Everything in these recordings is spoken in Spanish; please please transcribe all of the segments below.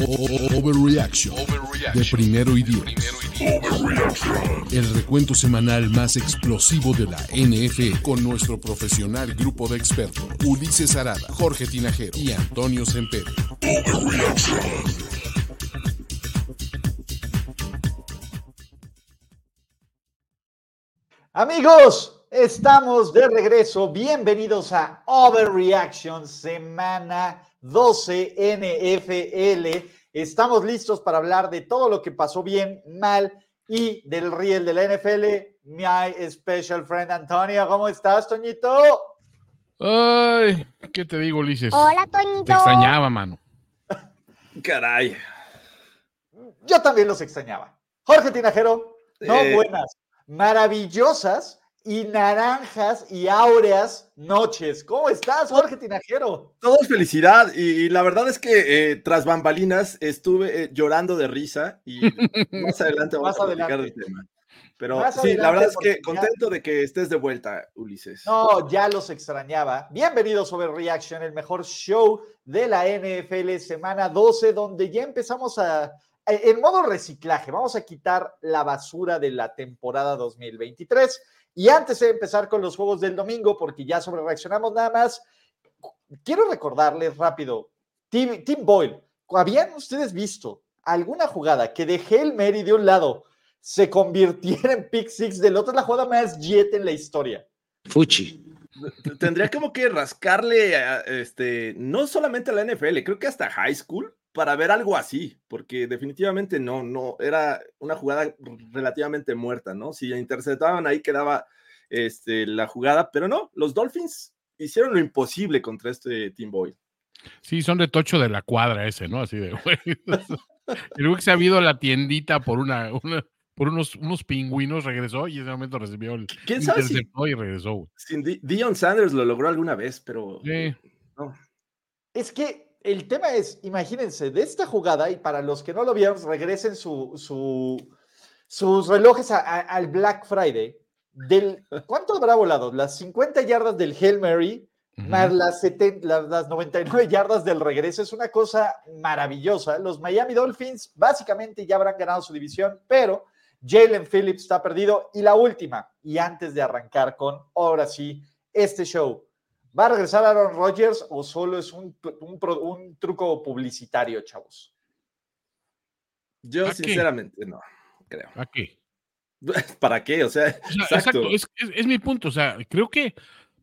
Overreaction de primero y diez. El recuento semanal más explosivo de la NFL con nuestro profesional grupo de expertos Ulises Arada, Jorge Tinajero y Antonio Sempere. Amigos, estamos de regreso. Bienvenidos a Overreaction, semana 12 NFL. Estamos listos para hablar de todo lo que pasó bien, mal y del riel de la NFL. My special friend Antonio, ¿cómo estás, Toñito? Ay, ¿qué te digo, Ulises? Hola, Toñito. Te extrañaba, mano. Caray. Yo también los extrañaba. Jorge Tinajero, no Eh. buenas, maravillosas y naranjas y áureas noches. ¿Cómo estás, Jorge Tinajero? Todo es felicidad y, y la verdad es que eh, tras bambalinas estuve eh, llorando de risa y más adelante vamos Más a platicar adelante. del tema. Pero Más sí, la verdad es que ya- contento de que estés de vuelta, Ulises. No, ya los extrañaba. Bienvenidos a Overreaction, el mejor show de la NFL, semana 12, donde ya empezamos a, en modo reciclaje, vamos a quitar la basura de la temporada 2023. Y antes de empezar con los juegos del domingo, porque ya sobre reaccionamos nada más, quiero recordarles rápido, Tim, Tim Boyle, ¿habían ustedes visto alguna jugada que de Hail Mary de un lado se convirtiera en pick six del otro? Es la jugada más jet en la historia. Fuchi. Tendría como que rascarle, a, este, no solamente a la NFL, creo que hasta high school para ver algo así, porque definitivamente no, no, era una jugada relativamente muerta, ¿no? Si interceptaban ahí quedaba este, la jugada, pero no, los Dolphins hicieron lo imposible contra este Team Boy. Sí, son de tocho de la cuadra ese, ¿no? Así de, güey. El güey que se ha ido a la tiendita por una, una- por unos, unos pingüinos, regresó y en ese momento recibió el ¿Quién sabe si, interceptó y regresó. si Dion Sanders lo logró alguna vez, pero Sí. no. Es que el tema es, imagínense, de esta jugada, y para los que no lo vieron, regresen su, su- sus relojes a- a- al Black Friday. Del, ¿Cuánto habrá volado? Las 50 yardas del Hail Mary, más las, 70 las, las 99 yardas del regreso. Es una cosa maravillosa. Los Miami Dolphins básicamente ya habrán ganado su división, pero Jalen Phillips está perdido. Y la última, y antes de arrancar con, ahora sí, este show. ¿Va a regresar Aaron Rodgers o solo es un, un truco publicitario, chavos? Yo ¿A qué? sinceramente no creo. ¿A qué? ¿Para qué? O sea, O sea, exacto. exacto, es, es- es mi punto. O sea, creo que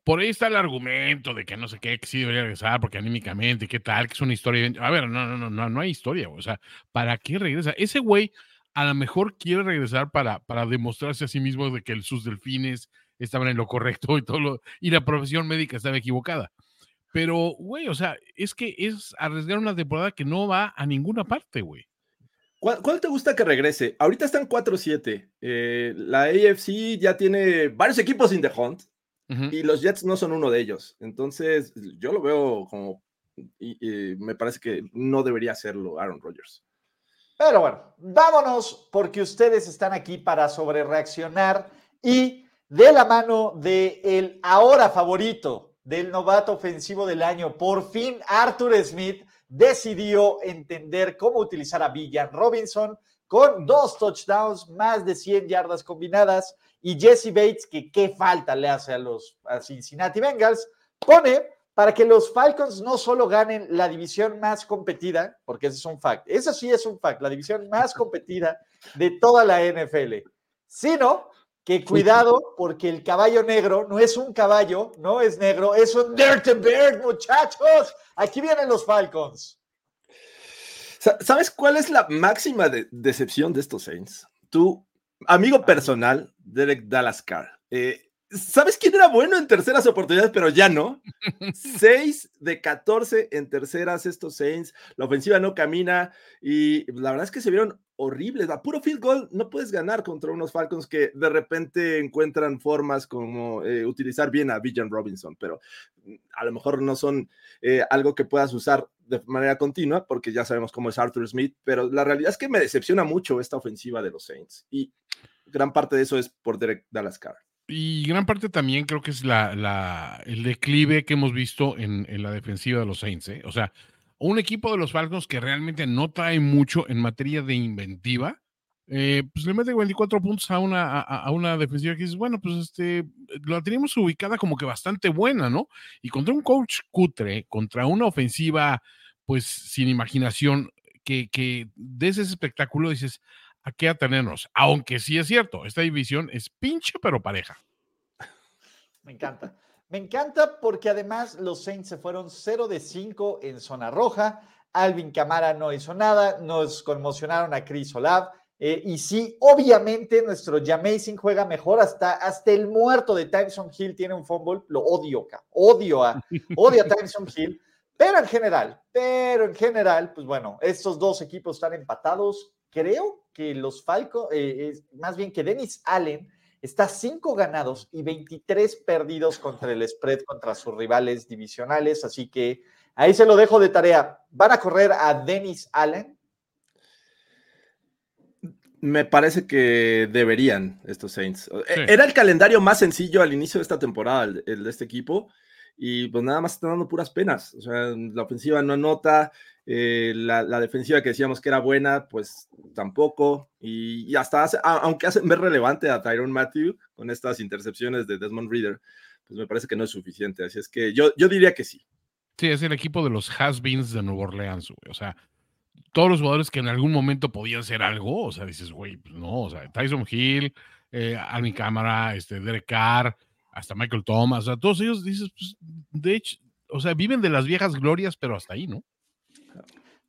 por ahí está el argumento de que no sé qué, que sí debería regresar, porque anímicamente, qué tal, que es una historia. A ver, no, no, no, no, no hay historia. O sea, ¿para qué regresa? Ese güey a lo mejor quiere regresar para, para demostrarse a sí mismo de que el- sus delfines estaban en lo correcto y todo lo, y la profesión médica estaba equivocada. Pero, güey, o sea, es que es arriesgar una temporada que no va a ninguna parte, güey. ¿Cuál, cuál te gusta que regrese? Ahorita están 4-7. Eh, la AFC ya tiene varios equipos in the hunt Ujú. y los Jets no son uno de ellos. Entonces, yo lo veo como. Y, y me parece que no debería hacerlo Aaron Rodgers. Pero bueno, vámonos porque ustedes están aquí para sobrereaccionar y de la mano de el ahora favorito del novato ofensivo del año, por fin Arthur Smith decidió entender cómo utilizar a Villan Robinson con dos touchdowns, más de 100 yardas combinadas y Jesse Bates, que qué falta le hace a los a Cincinnati Bengals, pone para que los Falcons no solo ganen la división más competida, porque ese es un fact, eso sí es un fact, la división más competida de toda la NFL, sino que cuidado porque el caballo negro no es un caballo, no es negro, es un Dirty Bird, muchachos. Aquí vienen los Falcons. Sa- ¿Sabes cuál es la máxima de- decepción de estos Saints? Tu amigo personal, Derek Dallas Carr. Eh, ¿Sabes quién era bueno en terceras oportunidades, pero ya no? 6 de 14 en terceras estos Saints. La ofensiva no camina y la verdad es que se vieron horribles. A puro field goal no puedes ganar contra unos Falcons que de repente encuentran formas como eh, utilizar bien a Villan Robinson, pero mm, a lo mejor no son eh, algo que puedas usar de manera continua porque ya sabemos cómo es Arthur Smith, pero la realidad es que me decepciona mucho esta ofensiva de los Saints y gran parte de eso es por Derek Dallas Carr. Y gran parte también creo que es la, el declive que hemos visto en, en la defensiva de los Saints. ¿eh? O sea, un equipo de los Falcons que realmente no trae mucho en materia de inventiva, eh, pues le mete 24 puntos a una, a, una defensiva que dices, bueno, pues este, la teníamos ubicada como que bastante buena, ¿no? Y contra un coach cutre, contra una ofensiva, pues sin imaginación, que, que des ese espectáculo, dices, ¿a qué atenernos? Aunque sí es cierto, esta división es pinche pero pareja. Me encanta. Me encanta porque además los Saints se fueron 0 de 5 en zona roja. Alvin Camara no hizo nada, nos conmocionaron a Chris Olav. Eh, y sí, obviamente nuestro Jamazing juega mejor, hasta, hasta el muerto de Tyson Hill tiene un fumble, lo odio, odio a, odio a Tyson Hill, pero en general, pero en general, pues bueno, estos dos equipos están empatados. Creo que los Falcons, eh, más bien que Dennis Allen está 5 ganados y 23 perdidos contra el spread contra sus rivales divisionales, así que ahí se lo dejo de tarea. ¿Van a correr a Dennis Allen? Me parece que deberían estos Saints. Sí. Era el calendario más sencillo al inicio de esta temporada, el, el de este equipo, y pues nada más están dando puras penas. O sea, la ofensiva no anota, eh, la, defensiva que decíamos que era buena, pues tampoco. Y, y hasta hace, aunque hacen ver relevante a Tyron Matthew con estas intercepciones de Desmond Reader, pues me parece que no es suficiente. Así es que yo, yo diría que sí. Sí, es el equipo de los has-beens de Nueva Orleans, güey. O sea, todos los jugadores que en algún momento podían ser algo, o sea, dices, güey, pues no, o sea, Tyson Hill, eh, Alvin Cámara, este, Derek Carr, hasta Michael Thomas, o sea, todos ellos dices, pues, de hecho, o sea, viven de las viejas glorias, pero hasta ahí, ¿no?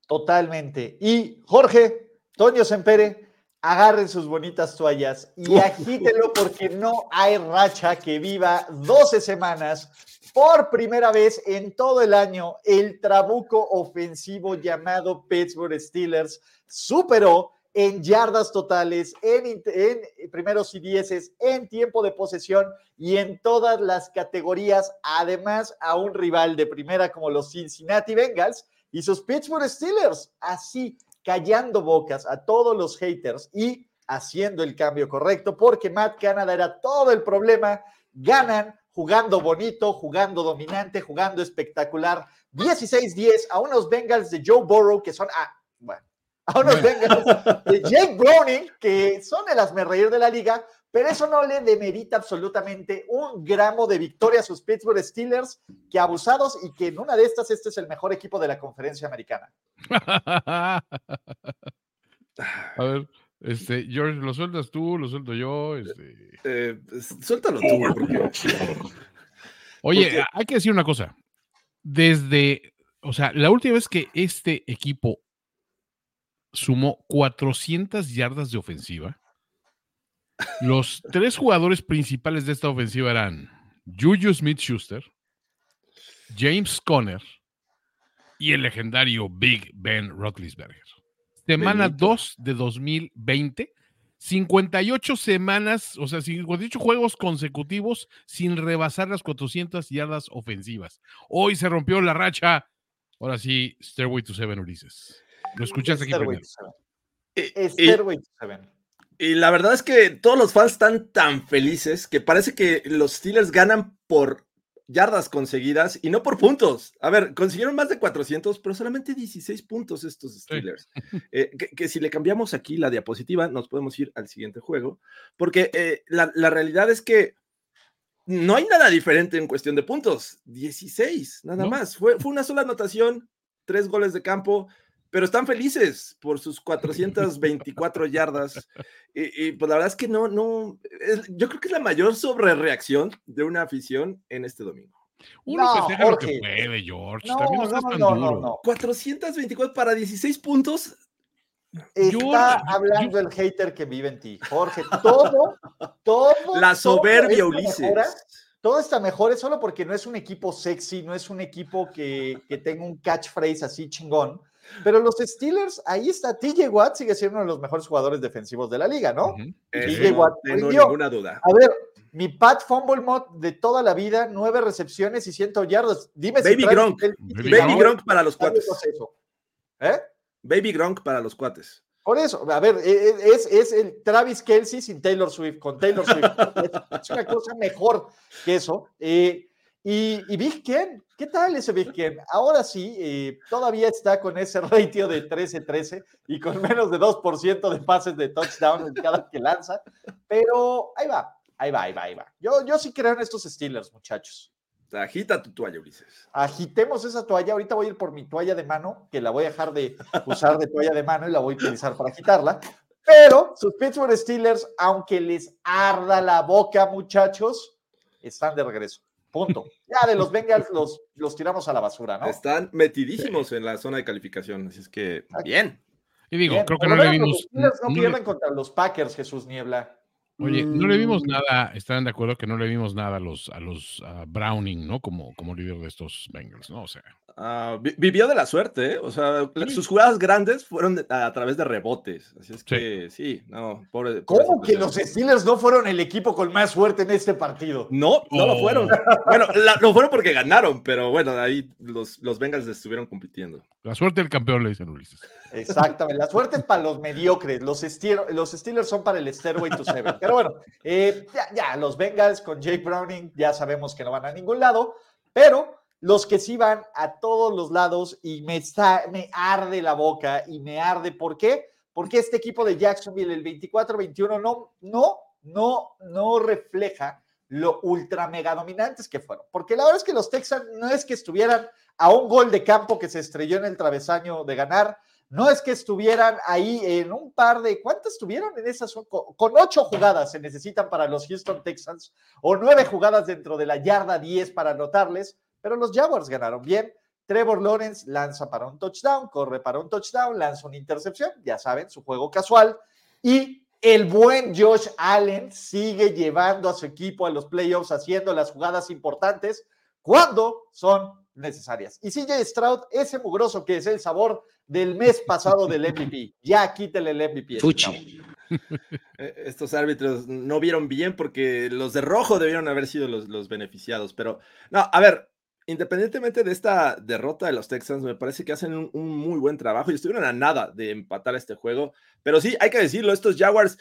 Totalmente. Y Jorge, Toño Sempere, agarren sus bonitas toallas y agítelo porque no hay racha que viva 12 semanas. Por primera vez en todo el año, el trabuco ofensivo llamado Pittsburgh Steelers superó en yardas totales, en, en primeros y dieces, en tiempo de posesión y en todas las categorías, además a un rival de primera como los Cincinnati Bengals y sus Pittsburgh Steelers, así callando bocas a todos los haters y haciendo el cambio correcto, porque Matt Canada era todo el problema, ganan jugando bonito, jugando dominante, jugando espectacular, 16-10 a unos Bengals de Joe Burrow que son, ah, bueno, a unos Bengals de Jake Browning que son el asmerreír de la liga, pero eso no le demerita absolutamente un gramo de victoria a sus Pittsburgh Steelers, que abusados y que en una de estas este es el mejor equipo de la conferencia americana. A ver, este, George, ¿lo sueltas tú? ¿Lo suelto yo? Este... Eh, suéltalo tú, porque... Oye, porque... hay que decir una cosa. Desde, o sea, la última vez que este equipo sumó 400 yardas de ofensiva, los tres jugadores principales de esta ofensiva eran Juju Smith Schuster, James Conner y el legendario Big Ben Roethlisberger. Semana 2 de 2020, 58 semanas, o sea, 58 juegos consecutivos sin rebasar las 400 yardas ofensivas. Hoy se rompió la racha. Ahora sí, Stairway to Seven, Ulises. Lo escuchaste aquí primero. Stairway to Seven. Y la verdad es que todos los fans están tan felices que parece que los Steelers ganan por yardas conseguidas y no por puntos. A ver, consiguieron más de 400, pero solamente 16 puntos estos Steelers. Sí. Eh, que, que, si le cambiamos aquí la diapositiva, nos podemos ir al siguiente juego, porque eh, la, la, realidad es que no hay nada diferente en cuestión de puntos. 16, nada ¿No? más. Fue, fue una sola anotación, tres goles de campo pero están felices por sus 424 yardas. Y, y, pues la verdad es que no, no, es, yo creo que es la mayor sobrereacción de una afición en este domingo. Uno no, festeja lo que puede, George. No, También no, no, tan no, duro. no, 424 para 16 puntos. Está yo- hablando el hater que vive en ti, Jorge. Todo, todo. La todo soberbia, esta Ulises. mejora- todo está mejor es solo porque no es un equipo sexy, no es un equipo que, que tenga un catchphrase así chingón. Pero los Steelers, ahí está. TJ Watt sigue siendo uno de los mejores jugadores defensivos de la liga, ¿no? Ujú. Eso TJ no Watt tengo ninguna duda. A ver, mi Pat Fumble Mod de toda la vida, nueve recepciones y 100 yardas. Dime Baby Gronk. Baby Gronk para los cuates. ¿Eh? Baby Gronk para los cuates. Por eso, a ver, e- e- es, es el Travis Kelsey sin Taylor Swift, con Taylor Swift. Es, es una cosa mejor que eso. Eh, y, y Big Ken, ¿qué tal ese Big Ken? Ahora sí, eh, todavía está con ese ratio de 13-13 y con menos de 2% de pases de touchdown en cada que lanza. Pero ahí va, ahí va, ahí va, ahí va. Yo, yo sí creo en estos Steelers, muchachos. Agita tu toalla, Ulises. Agitemos esa toalla. Ahorita voy a ir por mi toalla de mano, que la voy a dejar de usar de toalla de mano y la voy a utilizar para agitarla. Pero sus Pittsburgh Steelers, aunque les arda la boca, muchachos, están de regreso. Punto. Ya de los Bengals los, los tiramos a la basura, ¿no? Están metidísimos en la zona de calificación, así es que bien. Y digo, Bien, creo que no le vimos. Los no no le- pierden contra los Packers, Jesús Niebla. Oye, no le vimos Mm. nada, están de acuerdo que no le vimos nada a los, a los a Browning, ¿no? Como, como líder de estos Bengals, ¿no? O sea, Vi- vivió de la suerte, ¿eh? O sea, sus jugadas grandes fueron a, a través de rebotes. Así es que sí, no, pobre. ¿Cómo que los Steelers no fueron el equipo con más suerte en este partido? No, no lo Oh. fueron. Bueno, la- lo fueron porque ganaron, pero bueno, ahí los, los Bengals estuvieron compitiendo. la suerte del campeón, le dicen Ulises. Exactamente, la suerte es para los mediocres, los, Steer- los Steelers son para el Stairway to Seven. Pero bueno, eh, ya, ya, los Bengals con Jake Browning ya sabemos que no van a ningún lado, pero los que sí van a todos los lados y me, está, me arde la boca y me arde, ¿por qué? Porque este equipo de Jacksonville, el 24-21, no, no, no, no refleja lo ultra mega dominantes que fueron. Porque la verdad es que los Texans no es que estuvieran a un gol de campo que se estrelló en el travesaño de ganar, no es que estuvieran ahí en un par de, ¿cuántas estuvieron en esas? Con, ocho jugadas se necesitan para los Houston Texans o nueve jugadas dentro de la yarda 10 para anotarles, pero los Jaguars ganaron bien. Trevor Lawrence lanza para un touchdown, corre para un touchdown, lanza una intercepción, ya saben, su juego casual. Y el buen Josh Allen sigue llevando a su equipo a los playoffs, haciendo las jugadas importantes cuando son necesarias. Y CJ Stroud, ese mugroso que es el sabor del mes pasado del MVP. Ya quítele el MVP. Fuchi. Eh, Estos árbitros no vieron bien porque los de rojo debieron haber sido los, los beneficiados. Pero, no, a ver, independientemente de esta derrota de los Texans, me parece que hacen un, muy buen trabajo y estuvieron a nada de empatar este juego. Pero sí, hay que decirlo, estos Jaguars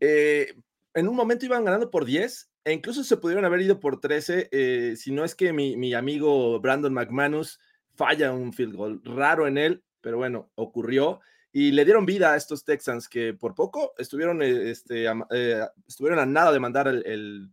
eh, en un momento iban ganando por 10 e incluso se pudieron haber ido por 13 eh, si no es que mi, mi amigo Brandon McManus falla un field goal raro en él, pero bueno, ocurrió y le dieron vida a estos Texans que por poco estuvieron, eh, este, a, estuvieron a nada de mandar el, el,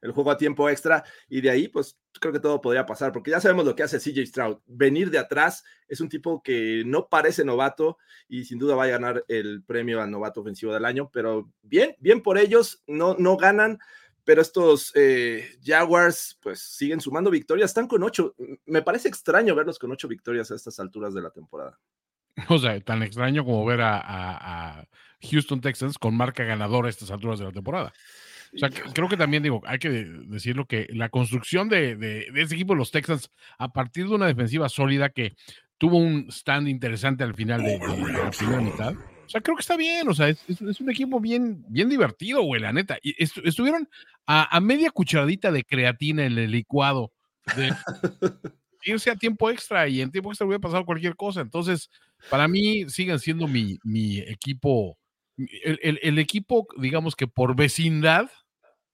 el, juego a tiempo extra y de ahí pues creo que todo podría pasar porque ya sabemos lo que hace CJ Stroud, venir de atrás es un tipo que no parece novato y sin duda va a ganar el premio a novato ofensivo del año, pero bien, bien por ellos, no, no ganan, pero estos eh, Jaguars pues siguen sumando victorias, están con ocho, me parece extraño verlos con ocho victorias a estas alturas de la temporada. O sea, tan extraño como ver a, a Houston Texans con marca ganadora a estas alturas de la temporada. O sea, creo que también digo, hay que decirlo que la construcción de, de, de este equipo, los Texans, a partir de una defensiva sólida que tuvo un stand interesante al final de, de la primera mitad. O sea, creo que está bien, o sea, es, es, es un equipo bien, bien divertido, güey, la neta. Y est estuvieron a, a, media cucharadita de creatina en el licuado de irse a tiempo extra y en tiempo extra hubiera pasado cualquier cosa. Entonces, para mí siguen siendo mi, mi equipo, el, el, el, equipo, digamos que por vecindad,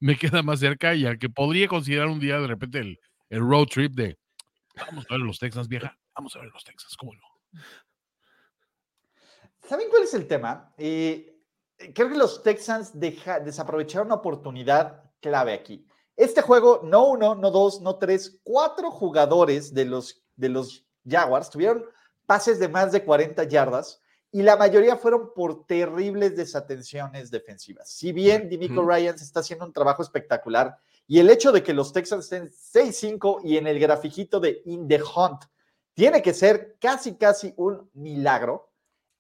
me queda más cerca y al que podría considerar un día de repente el, road trip de vamos a ver los Texans, vieja, vamos a ver los Texans, ¿cómo no? ¿Saben cuál es el tema? Eh, creo que los Texans deja, desaprovecharon una oportunidad clave aquí. Este juego, no uno, no dos, no tres, cuatro jugadores de los, de los Jaguars tuvieron pases de más de 40 yardas y la mayoría fueron por terribles desatenciones defensivas. Si bien Dimico. Ryans está haciendo un trabajo espectacular y el hecho de que los Texans estén 6-5 y en el grafiquito de In the Hunt tiene que ser casi, casi un milagro,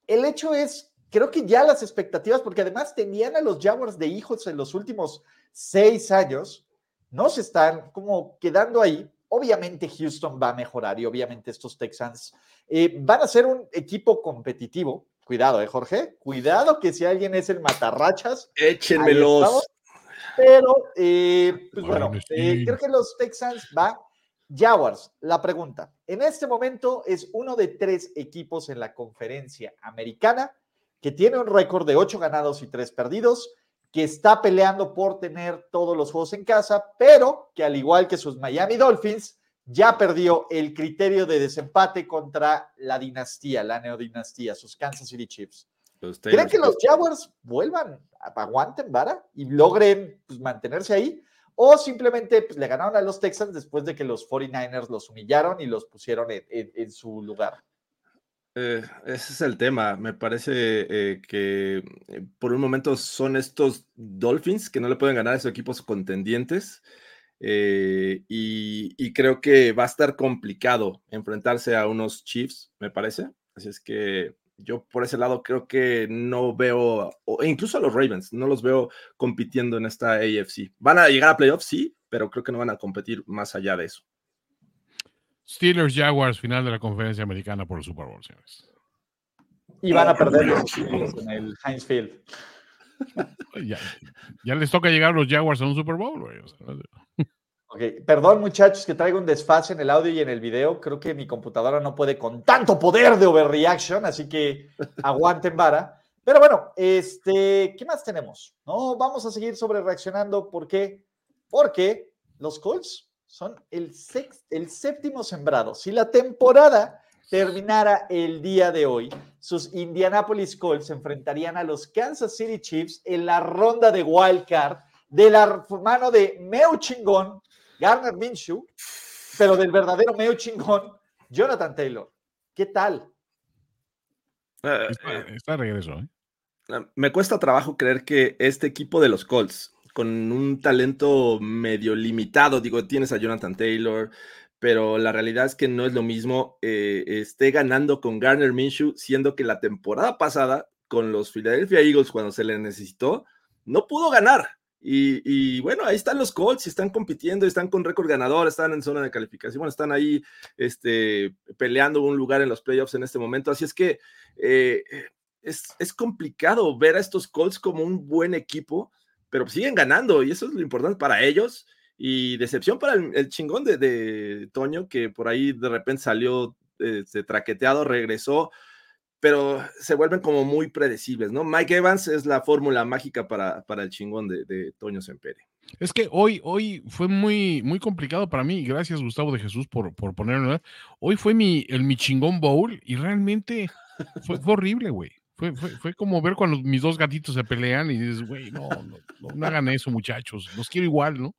el hecho es creo que ya las expectativas, porque además tenían a los Jaguars de hijos en los últimos seis años, no se están como quedando ahí. Obviamente Houston va a mejorar y obviamente estos Texans eh, van a ser un equipo competitivo. Cuidado, ¿eh, Jorge? Cuidado que si alguien es el matarrachas. Échenmelos. Pero, eh, pues bueno, eh, creo que los Texans va. Jaguars, la pregunta. En este momento es uno de tres equipos en la conferencia americana que tiene un récord de ocho ganados y tres perdidos, que está peleando por tener todos los juegos en casa, pero que al igual que sus Miami Dolphins, ya perdió el criterio de desempate contra la dinastía, la neodinastía, sus Kansas City Chiefs. ¿Creen que los Jaguars vuelvan, aguanten vara y logren pues, mantenerse ahí? ¿O simplemente pues, le ganaron a los Texans después de que los 49ers los humillaron y los pusieron en, su lugar? Eh, ese es el tema. Me parece eh, que eh, por un momento son estos Dolphins que no le pueden ganar a esos equipos contendientes. y, creo que va a estar complicado enfrentarse a unos Chiefs, me parece. Así es que yo por ese lado creo que no veo, o incluso a los Ravens, no los veo compitiendo en esta AFC. Van a llegar a playoffs, sí, pero creo que no van a competir más allá de eso. Steelers Jaguars, final de la conferencia americana por el Super Bowl, señores. Y van a perder los en el Heinz Field. Ya, les toca llegar los Jaguars a un Super Bowl, güey. Ok, perdón muchachos que traigo un desfase en el audio y en el video. Creo que mi computadora no puede con tanto poder de overreaction, así que aguanten vara. Pero bueno, este, ¿qué más tenemos? No, vamos a seguir sobre reaccionando. ¿Por qué? Porque los Colts son el, el séptimo sembrado. Si la temporada terminara el día de hoy, sus Indianapolis Colts se enfrentarían a los Kansas City Chiefs en la ronda de wild card de la mano de Meu Chingón, Garner Minshew, pero del verdadero medio chingón, Jonathan Taylor. ¿Qué tal? Eh, está, de regreso. ¿eh? Me cuesta trabajo creer que este equipo de los Colts, con un talento medio limitado, digo, tienes a Jonathan Taylor, pero la realidad es que no es lo mismo, eh, esté ganando con Garner Minshew, siendo que la temporada pasada, con los Philadelphia Eagles, cuando se le necesitó, no pudo ganar. Y, bueno, ahí están los Colts, están compitiendo, están con récord ganador, están en zona de calificación, bueno, están ahí este, peleando un lugar en los playoffs en este momento. Así es que eh, es, complicado ver a estos Colts como un buen equipo, pero siguen ganando y eso es lo importante para ellos. Y decepción para el, chingón de, Toño, que por ahí de repente salió este, traqueteado, regresó pero se vuelven como muy predecibles, ¿no? Mike Evans es la fórmula mágica para, para el chingón de, Toño Sempere. Es que hoy, hoy fue muy, muy complicado para mí. Gracias, Gustavo de Jesús, por, por ponerlo. Hoy fue mi, el mi chingón bowl y realmente fue, horrible, güey. Fue, fue, como ver cuando mis dos gatitos se pelean y dices, güey, no, no, no, hagan eso, muchachos. Los quiero igual, ¿no?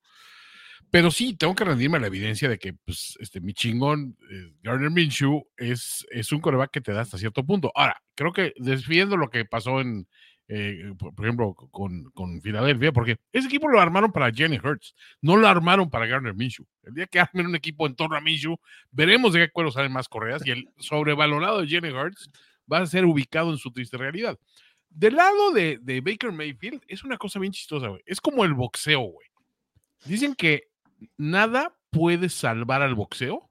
Pero sí, tengo que rendirme a la evidencia de que pues, este, mi chingón, eh, Gardner Minshew, es, es un coreback que te da hasta cierto punto. Ahora, creo que desviendo lo que pasó en, eh, por, ejemplo, con, con, Filadelfia, porque ese equipo lo armaron para Jenny Hurts, no lo armaron para Gardner Minshew. El día que armen un equipo en torno a Minshew, veremos de qué cuero salen más correas y el sobrevalorado de Jenny Hurts va a ser ubicado en su triste realidad. Del lado de, de Baker Mayfield, es una cosa bien chistosa, güey. Es como el boxeo, güey. Dicen que nada puede salvar al boxeo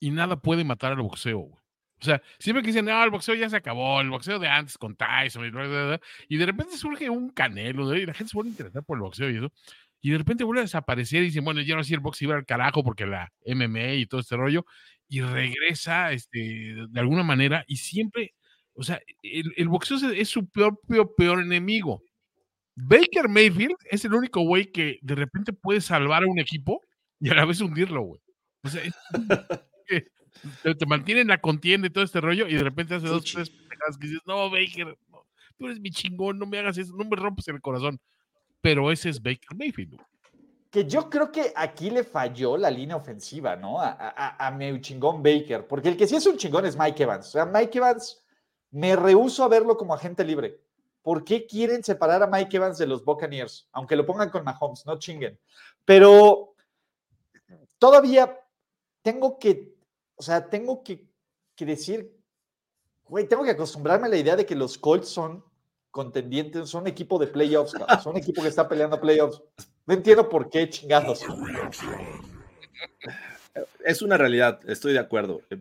y nada puede matar al boxeo, O sea, siempre que dicen, no, el boxeo ya se acabó, el boxeo de antes con Tyson, y de repente surge un canelo, y la gente se vuelve a interesar por el boxeo y eso, y de repente vuelve a desaparecer y dicen, bueno, ya no sé el boxeo iba al carajo porque la MMA y todo este rollo, y regresa este, de alguna manera, y siempre, o sea, el, boxeo es, su propio peor enemigo. Baker Mayfield es el único güey que de repente puede salvar a un equipo y a la vez hundirlo, güey. O sea, te, mantiene en la contienda y todo este rollo y de repente hace dos, tres pendejadas que dices, no, Baker, tú eres mi chingón, no me hagas eso, no me rompes el corazón. Pero ese es Baker Mayfield. Que yo creo que aquí le falló la línea ofensiva, ¿no? A, mi chingón Baker, porque el que sí es un chingón es Mike Evans. O sea, Mike Evans, me rehuso a verlo como agente libre. ¿por qué quieren separar a Mike Evans de los Buccaneers? Aunque lo pongan con Mahomes, no chinguen. Pero todavía tengo que, o sea, tengo que, decir Güey, tengo que acostumbrarme a la idea de que los Colts son contendientes, son equipo de playoffs, son equipo que está peleando playoffs. No entiendo por qué chingados. Es una realidad, estoy de acuerdo. eh,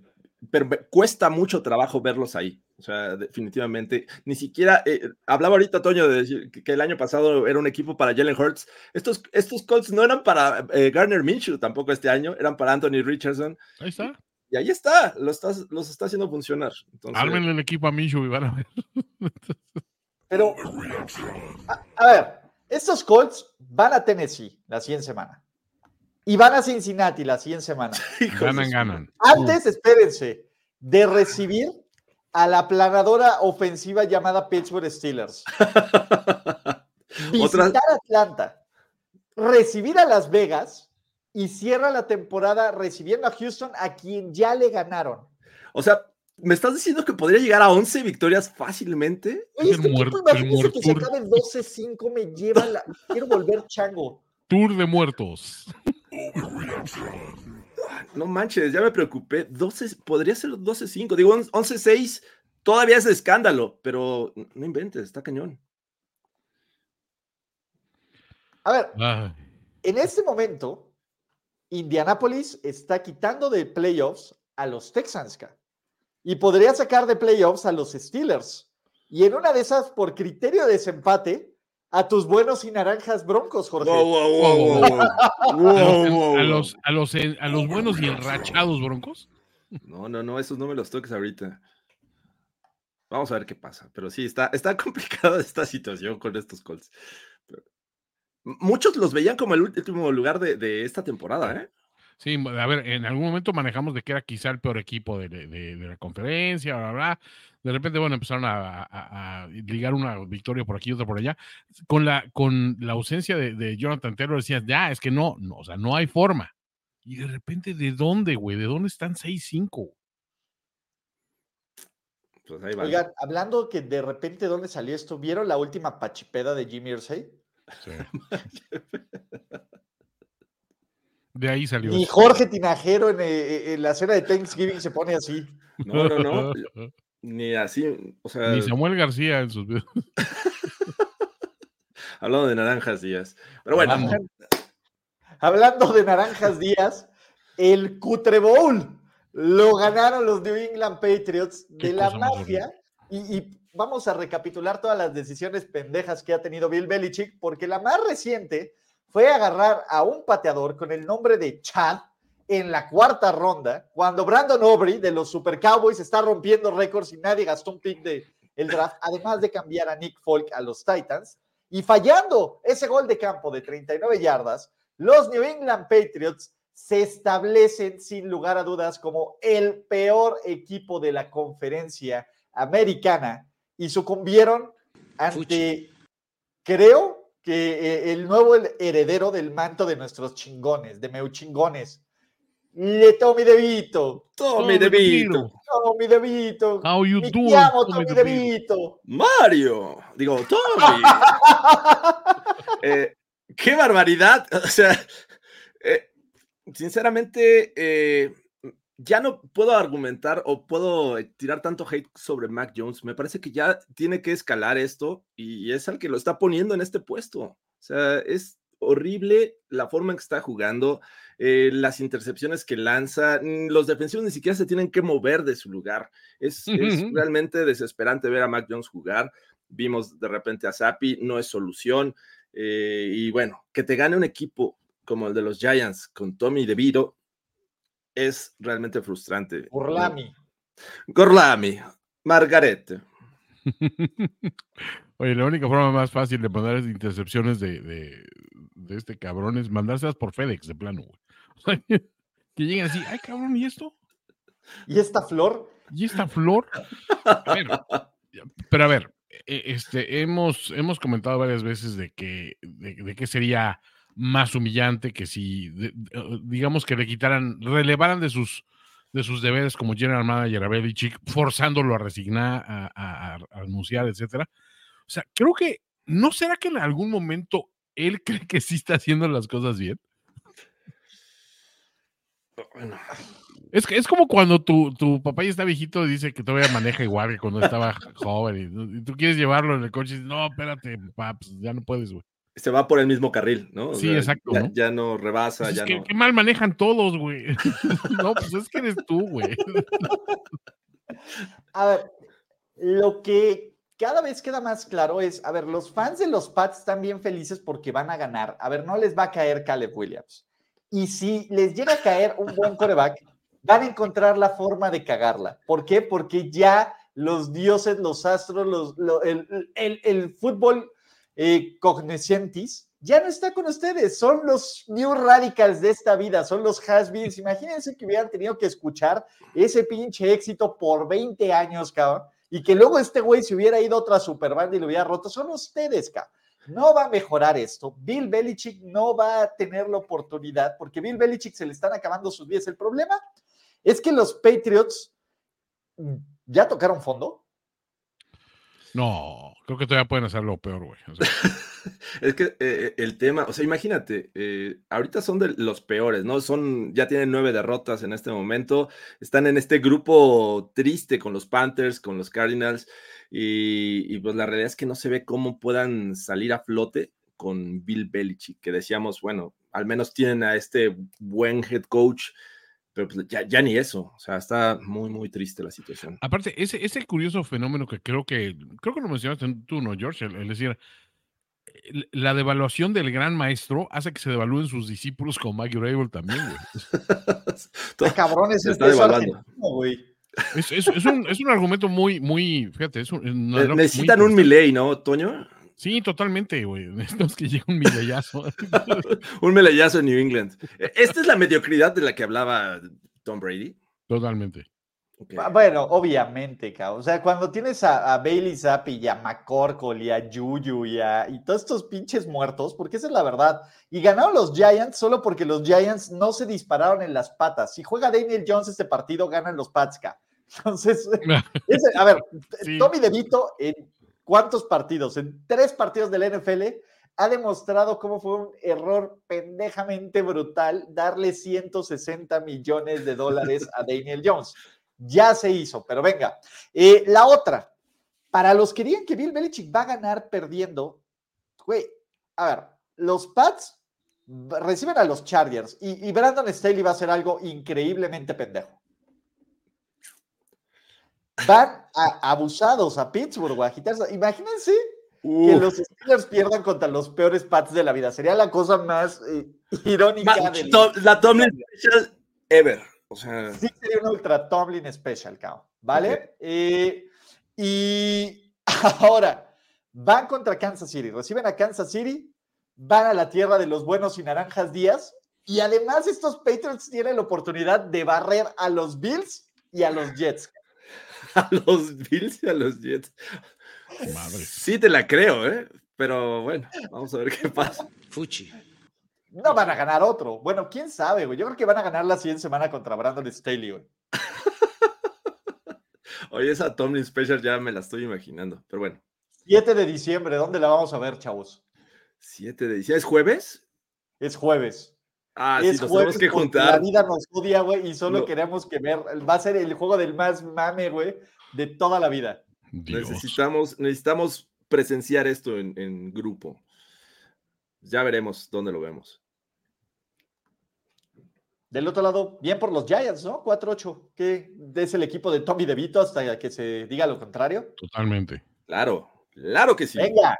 Pero cuesta mucho trabajo verlos ahí. O sea, definitivamente. Ni siquiera. eh, hablaba ahorita, Toño, de decir que, que el año pasado era un equipo para Jalen Hurts. Estos, estos Colts no eran para eh, Garner Minshew tampoco este año, eran para Anthony Richardson. Ahí está. Y ahí está, los, estás- los está haciendo funcionar. Entonces, Ármenle el equipo a Minshew y van a ver. Pero, a, a ver, estos Colts van a Tennessee la siguiente semana. Y van a Cincinnati la siguiente semana. Ganan, ganan. Antes, espérense, de recibir a la planadora ofensiva llamada Pittsburgh Steelers. Visitar Otra- Atlanta, recibir a Las Vegas y cierra la temporada recibiendo a Houston, a quien ya le ganaron. O sea, ¿me estás diciendo que podría llegar a 11 victorias fácilmente? Oye, Es este el equipo, muer- el imagínense que se acabe 12-5, me lleva la... Quiero volver chango. Tour de muertos. No manches, ya me preocupé. 12, podría ser 12-5. Digo, 11-6 todavía es escándalo, pero no inventes, está cañón. A ver, Ay, en este momento, Indianapolis está quitando de playoffs a los Texans. ca. Y podría sacar de playoffs a los Steelers. Y en una de esas, por criterio de desempate, a tus buenos y naranjas broncos, Jorge. Wow, wow, wow, wow, wow. a, los, buenos y enrachados broncos. No, no, no, esos no me los toques ahorita. Vamos a ver qué pasa. Pero sí, está, está complicada esta situación con estos Colts. Muchos los veían como el último lugar de, de esta temporada, ¿eh? Sí, a ver, en algún momento manejamos de que era quizá el peor equipo de, de- de- de la conferencia, bla, bla, bla. De repente, bueno, empezaron a, a- a ligar una victoria por aquí y otra por allá. Con la, con la ausencia de, de Jonathan Taylor decías, ya, es que no, no, o sea, no hay forma. Y de repente, ¿de dónde, güey? ¿De dónde están 6-5? Pues ahí va. Oigan, hablando que de repente, ¿dónde salió esto? ¿Vieron la última pachipeda de Jimmy Irsay? De ahí salió. Ni eso. Jorge Tinajero en, eh, en la cena de Thanksgiving se pone así. No, no, no. Ni así, o sea, Ni Samuel García en sus videos. hablando de naranjas días. Pero bueno, Hablando. Hablando de Naranjas Díaz, el Cutre Bowl lo ganaron los New England Patriots de la mafia. Y, y vamos a recapitular todas las decisiones pendejas que ha tenido Bill Belichick, porque la más reciente fue agarrar a un pateador con el nombre de Chad en la cuarta ronda, cuando Brandon Aubrey de los Super Cowboys está rompiendo récords y nadie gastó un pick de el draft, además de cambiar a Nick Folk a los Titans y fallando ese gol de campo de 39 yardas, los New England Patriots se establecen sin lugar a dudas como el peor equipo de la conferencia americana y sucumbieron ante, creo que eh, el nuevo heredero del manto de nuestros chingones, de Meuchingones, Le Tommy DeVito. Tommy DeVito. Tommy DeVito. How you Mi doing, Tommy Tommy DeVito? Mario. Digo, Tommy. Eh, qué barbaridad. O sea, eh, sinceramente, eh, ya no puedo argumentar o puedo eh, tirar tanto hate sobre Mac Jones. Me parece que ya tiene que escalar esto y es el que lo está poniendo en este puesto. O sea, es horrible la forma en que está jugando, eh, las intercepciones que lanza, mm, los defensivos ni siquiera se tienen que mover de su lugar. Es, realmente desesperante ver a Mac Jones jugar. Vimos de repente a Zappi, no es solución. eh, y bueno, que te gane un equipo como el de los Giants con Tommy DeVito es realmente frustrante. Urlami. Gorlami, Margaret. Oye, la única forma más fácil de mandar intercepciones de, de, de este cabrón es mandárselas por FedEx de plano, güey. Que lleguen así, ay cabrón, ¿y esto? ¿Y esta flor? ¿Y esta flor? A ver, pero a ver, e- este, hemos, hemos comentado varias veces de que, de, de que sería más humillante que si, de- de- digamos que le quitaran, relevaran de sus, de sus deberes como general manager a Belichick, forzándolo a resignar, a, a- a anunciar, etcétera. O sea, creo que, ¿no será que en algún momento él cree que sí está haciendo las cosas bien? Bueno, Es, es como cuando tu, tu papá ya está viejito y dice que todavía maneja igual que cuando estaba joven y, y tú quieres llevarlo en el coche y dices, no, espérate, papá, pues ya no puedes, güey. Se va por el mismo carril, ¿no? O Sí, sea, exacto, Ya ¿no? ya no rebasa, Pues es ya que, no. qué mal manejan todos, güey. no, pues es que eres tú, güey. A ver, lo que cada vez queda más claro es, a ver, los fans de los Pats están bien felices porque van a ganar. A ver, no les va a caer Caleb Williams. Y si les llega a caer un buen coreback, van a encontrar la forma de cagarla. ¿Por qué? Porque ya los dioses, los astros, los, lo- el, el- el fútbol eh, cognoscentis ya no está con ustedes. Son los new radicals de esta vida, son los has-beens. Imagínense que hubieran tenido que escuchar ese pinche éxito por 20 años, cabrón, y que luego este güey se hubiera ido a otra superbanda y lo hubiera roto, son ustedes, cabrón. No va a mejorar esto. Bill Belichick no va a tener la oportunidad porque Bill Belichick se le están acabando sus días. El problema es que los Patriots ya tocaron fondo. No, creo que todavía pueden hacerlo peor, güey. Es que eh, el tema, o sea, imagínate, eh, ahorita son de los peores, ¿no? Son, ya tienen nueve derrotas en este momento, están en este grupo triste con los Panthers, con los Cardinals, y, y pues la realidad es que no se ve cómo puedan salir a flote con Bill Belichick, que decíamos, bueno, al menos tienen a este buen head coach, pero pues ya, ya ni eso, o sea, está muy, muy triste la situación. aparte, ese, ese curioso fenómeno que creo que, creo que lo mencionaste tú, ¿no, George? El, el decir, la devaluación del gran maestro hace que se devalúen sus discípulos como Maggie Rabel también, güey. Ah, cabrones, Se es está devaluando. güey. Es, es- es un, es un argumento muy, muy, fíjate, es un, un Ne- analog muy Necesitan un. Milley, ¿no, Toño? Sí, totalmente, güey. Necesitamos que llegue un mileyazo. un melellazo en New England. E- Esta es la mediocridad de la que hablaba Tom Brady. totalmente. Bueno, obviamente, cabrón. O sea, cuando tienes a, a Bailey Zappi y a McCorkle y a Juju y a y todos estos pinches muertos, porque esa es la verdad. Y ganaron los Giants solo porque los Giants no se dispararon en las patas. Si juega Daniel Jones este partido, ganan los Pats. Entonces, ese- a ver, Sí. Tommy DeVito en cuántos partidos, en tres partidos del NFL, ha demostrado cómo fue un error pendejamente brutal darle 160 millones de dólares a Daniel Jones. Ya se hizo, pero venga. Eh, la otra, para los que digan que Bill Belichick va a ganar perdiendo, güey, a ver, los Pats reciben a los Chargers y, y Brandon Staley va a hacer algo increíblemente pendejo. Van a- abusados a Pittsburgh a agitarse. Imagínense que los Steelers pierdan contra los peores Pats de la vida. Sería la cosa más eh, irónica Ma- del to- la Tomlin Special ever. O sea, Sí, sería un Ultra Tomlin Special, cao, ¿vale? Ok. Eh, y ahora, van contra Kansas City, reciben a Kansas City, van a la tierra de los buenos y naranjas días, y además estos Patriots tienen la oportunidad de barrer a los Bills y a los Jets. a los Bills y a los Jets. Madre. Sí te la creo, ¿eh? Pero bueno, vamos a ver qué pasa. Fuchi. No van a ganar otro. Bueno, quién sabe, güey. Yo creo que van a ganar la siguiente semana contra Brandon Staley, güey. Oye, esa Tomlin Special ya me la estoy imaginando. Pero bueno, 7 de diciembre, ¿dónde la vamos a ver, chavos? 7 de diciembre. ¿Es jueves? Es jueves. Ah, sí, es nos jueves tenemos que porque La juntar. vida nos odia, güey, y solo No. queremos que ver. Va a ser el juego del más mame, güey, de toda la vida. Dios. Necesitamos, necesitamos presenciar esto en, en grupo. Ya veremos dónde lo vemos. Del otro lado, bien por los Giants, ¿no? 4-8, que es el equipo de Tommy DeVito hasta que se diga lo contrario. Totalmente. Claro, claro que sí. Venga,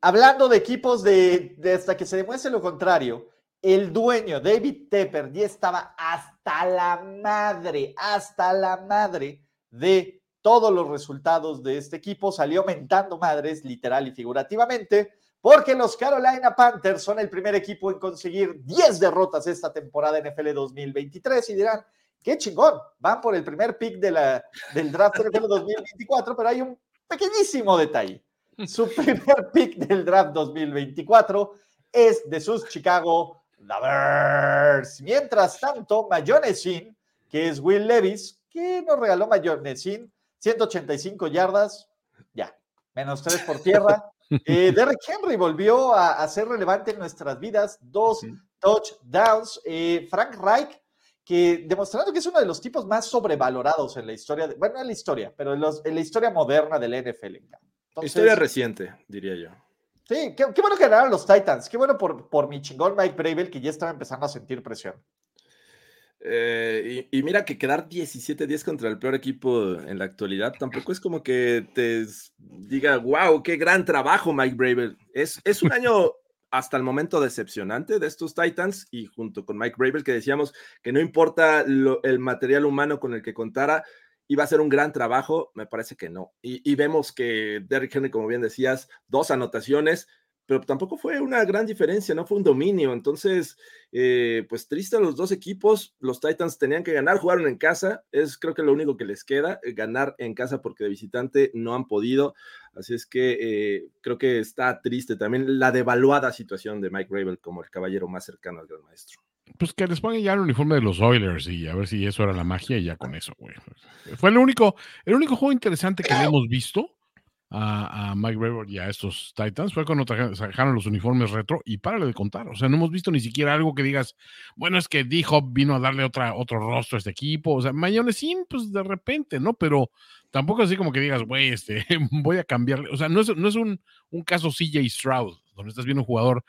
hablando de equipos de, de hasta que se demuestre lo contrario, el dueño, David Tepper, ya estaba hasta la madre, hasta la madre de todos los resultados de este equipo. Salió mentando madres, literal y figurativamente, porque los Carolina Panthers son el primer equipo en conseguir 10 derrotas esta temporada NFL 2023 y dirán, qué chingón, van por el primer pick del draft NFL 2024, pero hay un pequeñísimo detalle. Su primer pick del draft 2024 es de sus Chicago Bears. Mientras tanto, Mayonesin, que es Will Levis, que nos regaló Mayonesin, 185 yardas, ya, menos 3 por tierra. Eh, Derrick Henry volvió a, a ser relevante en nuestras vidas, dos touchdowns. Eh, Frank Reich, que demostrando que es uno de los tipos más sobrevalorados en la historia, de, bueno, en la historia, pero en, los- en la historia moderna del NFL. Entonces, Historia reciente, diría yo. Sí, qué, bueno que ganaron los Titans. Qué bueno por, por mi chingón Mike Bravel, que ya estaba empezando a sentir presión. Eh, y, mira que quedar 17-10 contra el peor equipo en la actualidad tampoco es como que te diga, wow, qué gran trabajo, Mike Bravel. Es, es un año hasta el momento decepcionante de estos Titans y junto con Mike Bravel que decíamos que no importa el material humano con el que contara, iba a ser un gran trabajo, me parece que no. Y, vemos que Derrick Henry, como bien decías, dos anotaciones, pero tampoco fue una gran diferencia, no fue un dominio. Entonces, eh, pues triste a los dos equipos. Los Titans tenían que ganar, jugaron en casa. Es creo que lo único que les queda, eh, ganar en casa porque de visitante no han podido. Así es que eh, creo que está triste también la devaluada situación de Mike Rabel como el caballero más cercano al gran maestro. Pues que les pongan ya el uniforme de los Oilers y a ver si eso era la magia y ya con eso, güey. Fue el único, el único juego interesante que le hemos visto a, a Mike Brewer y a estos Titans fue cuando sacaron los uniformes retro y párale de contar. O sea, no hemos visto ni siquiera algo que digas, bueno, es que D-Hop vino a darle otra, otro rostro a este equipo. O sea, Mayonesín, pues de repente, ¿no? Pero tampoco así como que digas, güey, este, voy a cambiarle. O sea, no es, no es un, un caso CJ Stroud, donde estás viendo un jugador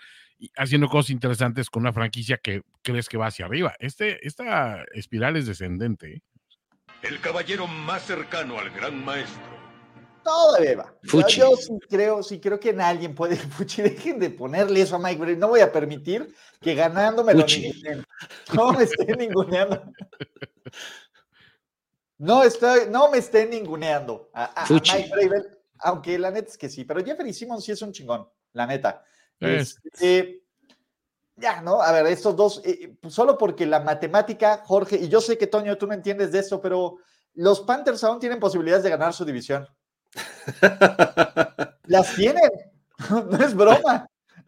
haciendo cosas interesantes con una franquicia que crees que va hacia arriba. Este, esta espiral es descendente. ¿eh? El caballero más cercano al gran maestro. Todavía va. Yo- Fuchi. Yo, sí creo, sí creo que en alguien puede. Fuchi, dejen de ponerle eso a Mike Bravel. No voy a permitir que ganándome lo ninguneen. No me estén ninguneando. No, estoy, no me estén ninguneando a, a- a Fuchi. Mike Bravel, aunque la neta es que sí, pero Jeffrey Simmons sí es un chingón, la neta. Es- Este, ya, ¿no? A ver, estos dos, eh, pues, solo porque la matemática, Jorge, y yo sé que Toño, tú no entiendes de esto, pero los Panthers aún tienen posibilidades de ganar su división. Las tienen, no es broma.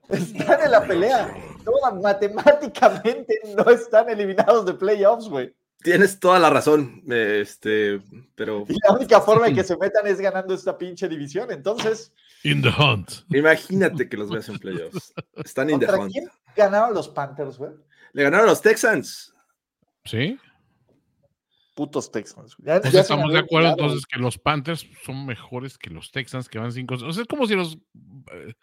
Están en la pelea. No, matemáticamente no están eliminados de playoffs, güey. Tienes toda la razón, eh, este, pero Y la única forma en que se metan es ganando esta pinche división. Entonces, In the hunt. imagínate que los veas en playoffs. Están in the ¿contra hunt. quién ganaron los Panthers, güey? Le ganaron a los Texans. ¿Sí? Putos Texans. Ya- estamos de acuerdo entonces que los Panthers son mejores que los Texans que van cinco. O sea, es como si los eh,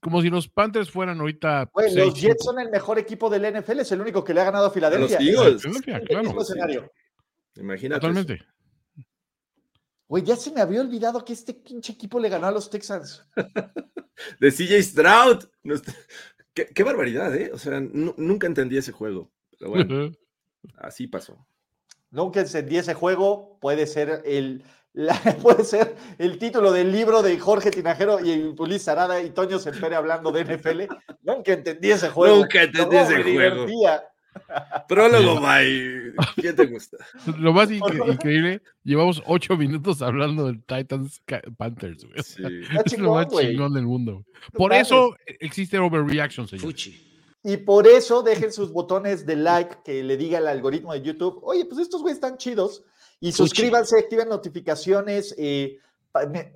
como si los Panthers fueran ahorita. Güey, seis, los Jets cinco. son el mejor equipo del NFL, es el único que le ha ganado a A los Filadelfia. Eagles. Filadelfia, El claro. escenario. Imagínate. Totalmente. Güey, ya se me había olvidado que este pinche equipo le ganó a los Texans. De CJ Stroud. Qué, qué barbaridad, ¿eh? O sea, nu- nunca entendí ese juego. Pero bueno, así pasó. Nunca encendí ese juego. Puede ser el, la- puede ser el título del libro de Jorge Tinajero y Ulises Arada y Toño Sempere hablando de NFL. Nunca entendí ese juego. Nunca entendí No, ese juego. divertía. Prólogo, bye. ¿Quién te gusta? Lo más incre- increíble, llevamos ocho minutos hablando del Titans Panthers. güey. Sí. Es lo más güey. chingón del mundo. güey. Por eso existe overreaction, señor. Fuchi. Y por eso dejen sus botones de like que le diga el algoritmo de YouTube, oye, pues estos güeyes están chidos. Y Fuchi. suscríbanse, activen notificaciones, eh,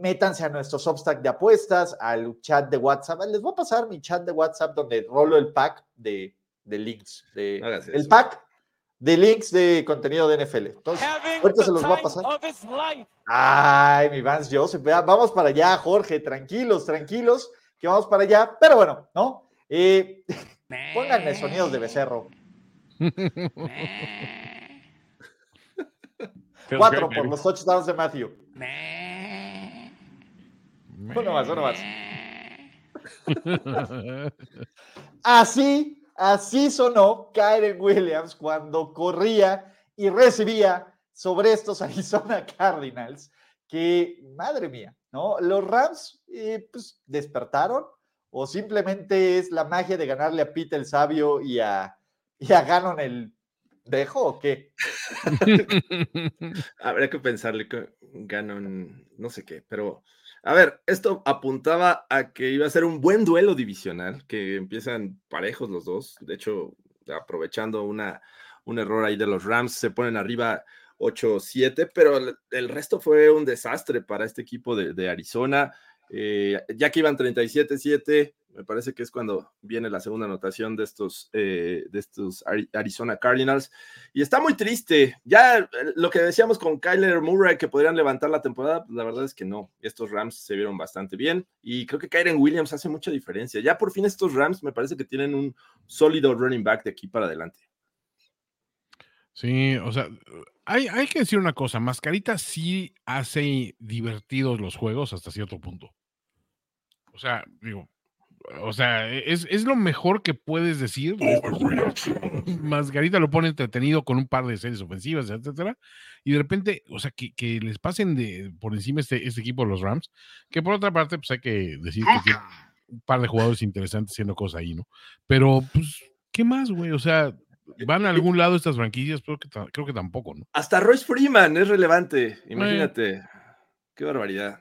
métanse a nuestro Substack de apuestas, al chat de WhatsApp. Les voy a pasar mi chat de WhatsApp donde rolo el pack de, de links. De, No hagas el eso. pack de links de contenido de NFL. Entonces, ahorita se los voy a pasar. Ay, mi Vance Joseph, vamos para allá, Jorge, tranquilos, tranquilos, que vamos para allá. Pero bueno, ¿no? Eh, pónganme sonidos de becerro. Cuatro por los touchdowns de Matthew. Uno más, uno más. Así, así sonó Kyren Williams cuando corría y recibía sobre estos Arizona Cardinals, que, madre mía, ¿no? Los Rams, eh, pues, despertaron o simplemente es la magia de ganarle a Pete el Sabio y a, y a Ganon el Dejo o qué? Habría que pensarle que ganan no sé qué, pero a ver, esto apuntaba a que iba a ser un buen duelo divisional, que empiezan parejos los dos. De hecho, aprovechando una, un error ahí de los Rams, se ponen arriba 8-7, pero el, resto fue un desastre para este equipo de, de Arizona. Eh, ya que iban 37-7, Me parece que es cuando viene la segunda anotación de estos, eh, de estos Ari- Arizona Cardinals. Y está muy triste. Ya eh, lo que decíamos con Kyler Murray, que podrían levantar la temporada, pues la verdad es que no. Estos Rams se vieron bastante bien. Y creo que Kyren Williams hace mucha diferencia. Ya por fin estos Rams me parece que tienen un sólido running back de aquí para adelante. Sí, o sea, hay, hay que decir una cosa, Mascarita sí hace divertidos los juegos hasta cierto punto. O sea, digo, o sea, es, es lo mejor que puedes decir. de juegos. Mascarita lo pone entretenido con un par de series ofensivas, etcétera, y de repente, o sea, que, que les pasen de por encima este, este equipo, los Rams, que por otra parte, pues hay que decir que tiene un par de jugadores interesantes haciendo cosas ahí, ¿no? Pero, pues, ¿qué más, güey? O sea, ¿van a algún lado estas franquicias? Creo que, creo que tampoco, ¿no? Hasta Royce Freeman es relevante. Imagínate. Qué barbaridad.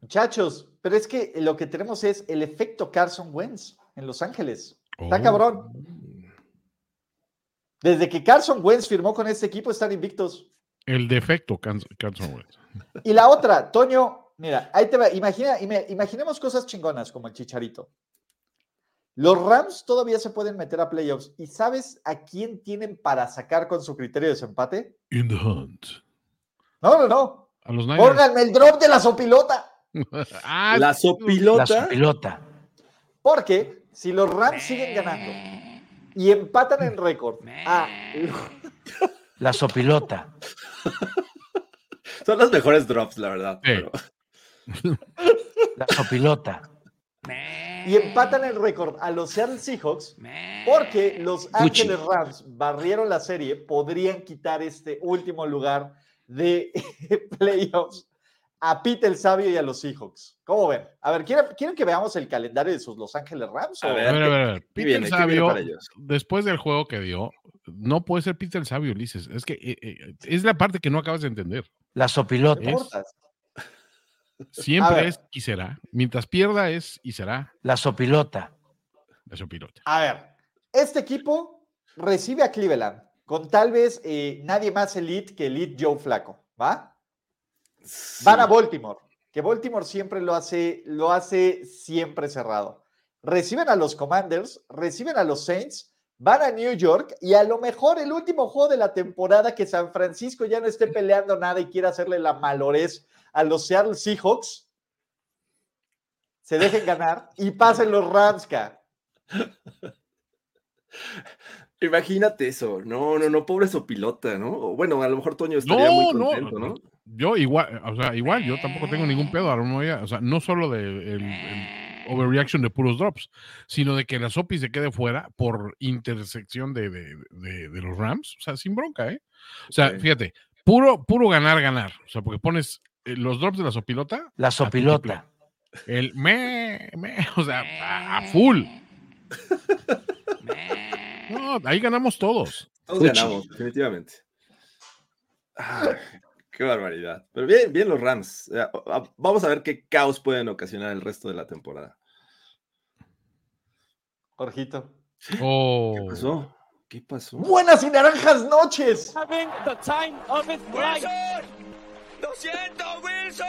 Muchachos, pero es que lo que tenemos es el efecto Carson Wentz en Los Ángeles. Está Oh. cabrón. Desde que Carson Wentz firmó con este equipo están invictos. El defecto, Carson Wentz. Y la otra, Toño, mira, ahí te va. Imagina, imaginemos cosas chingonas como el chicharito. Los Rams todavía se pueden meter a playoffs. ¿Y sabes a quién tienen para sacar con su criterio de desempate? In the hunt. No, no, no. A los Niners. Pónganme el drop de la sopilota. Ah, La sopilota. La. Porque si los Rams siguen ganando y empatan en récord a La sopilota. Son los mejores drops, la verdad. Sí. pero- La sopilota. y empatan el récord a los Seattle Seahawks, porque los Gucci. Ángeles Rams barrieron la serie, podrían quitar este último lugar de playoffs a Pete el Sabio y a los Seahawks. ¿Cómo ven? A ver, ¿quieren, quieren que veamos el calendario de sus Los Ángeles Rams? A ver. A ver, a ver, a ver. ¿Qué Peter viene? el ¿Qué viene Sabio, para ellos? después del juego que dio, no puede ser Peter el Sabio, Ulises. Es que eh, eh, es la parte que no acabas de entender. La sopilota. ¿Qué importas? A Siempre es y será. Mientras pierda es y será. La sopilota. Eso pilota. A ver, este equipo recibe a Cleveland con tal vez eh, nadie más elite que elite Joe Flaco, ¿va? Van a Baltimore, que Baltimore siempre lo hace, lo hace siempre cerrado. Reciben a los Commanders, reciben a los Saints, van a New York y a lo mejor el último juego de la temporada que San Francisco ya no esté peleando nada y quiera hacerle la malorez a los Seattle Seahawks, se dejen ganar y pasen los Rams, ca. Imagínate eso. No, no, no, pobre sopilota, ¿no? Bueno, a lo mejor Toño estaría No, muy no, contento, ¿no? Yo igual, o sea, igual, yo tampoco tengo ningún pedo, ahora no ya- o sea, no solo de el, el overreaction de puros drops, sino de que la Sopi se quede fuera por intersección de, de- de- de los Rams, o sea, sin bronca, ¿eh? O sea, fíjate, puro, puro ganar, ganar, o sea, porque pones eh, los drops de la Sopilota, La a sopilota. el me, me, o sea, a, a full. No, ahí ganamos todos. Todos Uchi. ganamos, definitivamente. Ay, qué barbaridad. Pero bien, bien los Rams. Vamos a ver qué caos pueden ocasionar el resto de la temporada. Jorgito. Oh, ¿Qué pasó? ¿Qué pasó? Buenas y naranjas noches. ¡Lo siento, Wilson!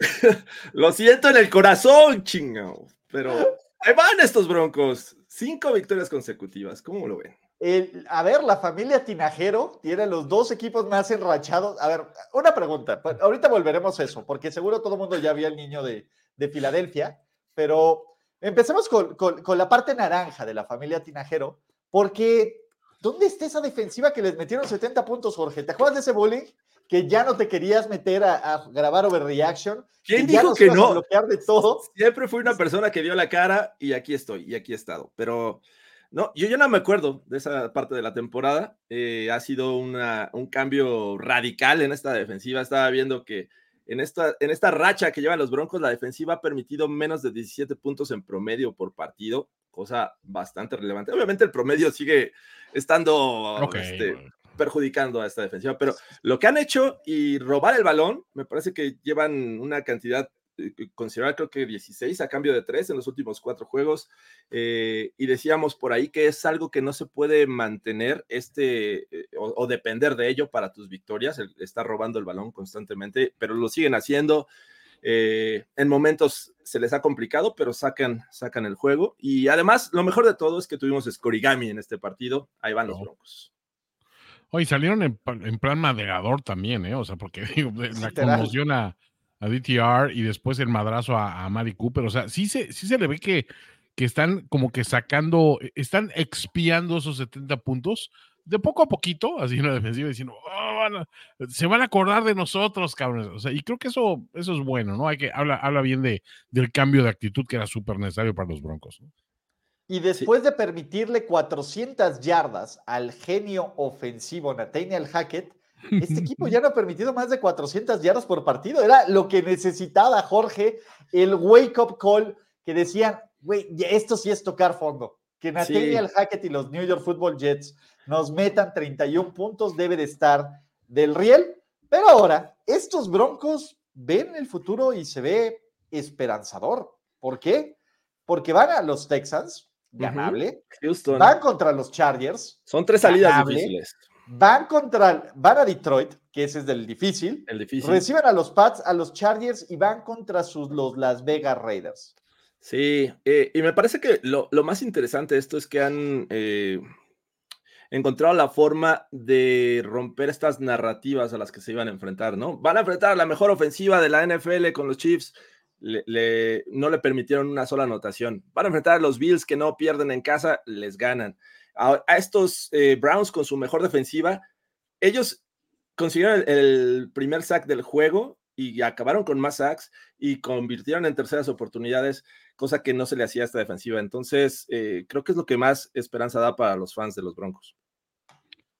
Lo siento en el corazón, chingao. Pero ahí van estos broncos. Cinco victorias consecutivas. ¿Cómo lo ven? El- a ver, la familia Tinajero tiene los dos equipos más enrachados. A ver, una pregunta. pues, Ahorita volveremos a eso, porque seguro todo el mundo ya vio al niño de, de Filadelfia, pero empecemos con, con- con la parte naranja de la familia Tinajero, porque ¿dónde está esa defensiva que les metieron 70 puntos, Jorge? ¿Te acuerdas de ese bullying? Que ya no te querías meter a, a grabar overreaction. ¿Quién dijo que no? de todo. Siempre fui una persona que dio la cara y aquí estoy, y aquí he estado. Pero no, yo ya no me acuerdo de esa parte de la temporada. Eh, ha sido una- un cambio radical en esta defensiva. Estaba viendo que en esta, en esta racha que llevan los Broncos, la defensiva ha permitido menos de 17 puntos en promedio por partido, cosa bastante relevante. Obviamente el promedio sigue estando este, perjudicando a esta defensiva, pero lo que han hecho y robar el balón, me parece que llevan una cantidad eh, considerable, creo que 16 a cambio de 3 en los últimos cuatro juegos, eh, y decíamos por ahí que es algo que no se puede mantener este eh, o, o depender de ello para tus victorias, el estar robando el balón constantemente, pero lo siguen haciendo. eh, en momentos se les ha complicado, pero sacan, sacan el juego. Y además, lo mejor de todo es que tuvimos Scorigami en este partido. Ahí van los. Broncos. Oye, salieron en, plan madegador también, ¿eh? O sea, porque digo, la conmoción a, a DTR y después el madrazo a, a Mari Cooper. O sea, sí se, sí se le ve que, que están como que sacando, e, están expiando esos 70 puntos de poco a poquito, así en la defensiva, diciendo, "Oh, van a- se van a acordar de nosotros, cabrones. O sea, y creo que eso, eso es bueno, ¿no? Hay que, habla, habla bien de, del cambio de actitud que era súper necesario para los Broncos. ¿no? Y después de permitirle 400 yardas al genio ofensivo Nathaniel Hackett, este equipo ya no ha permitido más de 400 yardas por partido. Era lo que necesitaba Jorge, el wake-up call que decían, güey, esto sí es tocar fondo. Que Nathaniel Hackett y los New York Football Jets nos metan 31 puntos debe de estar del riel. Pero ahora, estos Broncos ven el futuro y se ve esperanzador. ¿Por qué? Porque van a los Texans, ganable. Houston. Van contra los Chargers, Son tres salidas ganable. difíciles. Van contra, van a Detroit, que ese es del difícil, El difícil. reciben a los Pats, a los Chargers y van contra sus, los Las Vegas Raiders. Sí, eh, y me parece que lo, lo más interesante de esto es que han eh, encontrado la forma de romper estas narrativas a las que se iban a enfrentar, ¿no? Van a enfrentar a la mejor ofensiva de la NFL con los Chiefs. Le- le- no le permitieron una sola anotación. Van a enfrentar a los Bills que no pierden en casa, les ganan. A, estos eh, Browns con su mejor defensiva, ellos consiguieron el, el primer sack del juego y acabaron con más sacks y convirtieron en terceras oportunidades, cosa que no se le hacía a esta defensiva. Entonces, eh, creo que es lo que más esperanza da para los fans de los Broncos.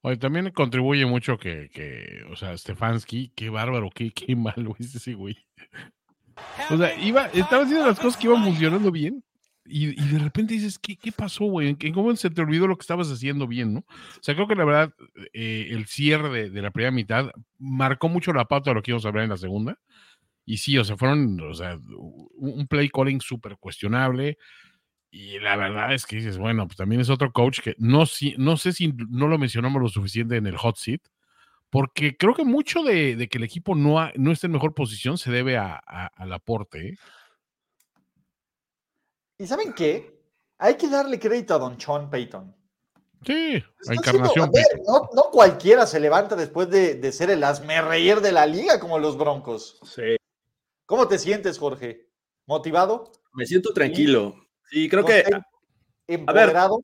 Oye, también contribuye mucho que, que o sea, Stefanski, qué bárbaro, qué, qué malo es ese güey. O sea, iba, estaba haciendo las cosas que iban funcionando bien y, y de repente dices, ¿qué, qué pasó, güey? ¿En ¿Cómo se te olvidó lo que estabas haciendo bien, no? O sea, creo que la verdad, eh, el cierre de, de la primera mitad marcó mucho la pauta de lo que íbamos a hablar en la segunda. Y sí, o sea, fueron, o sea, un play calling súper cuestionable. Y la verdad es que dices, bueno, pues también es otro coach que no, si, no sé si no lo mencionamos lo suficiente en el hot seat, porque creo que mucho de, de que el equipo no, ha- no esté en mejor posición se debe a- a- al aporte. ¿eh? ¿Y saben qué? Hay que darle crédito a Don Sean Payton. Sí, la encarnación. a ver, no, no cualquiera se levanta después de, de ser el reír de la liga como los Broncos. Sí. ¿Cómo te sientes, Jorge? ¿Motivado? Me siento tranquilo. Sí, creo que. ¿Empoderado?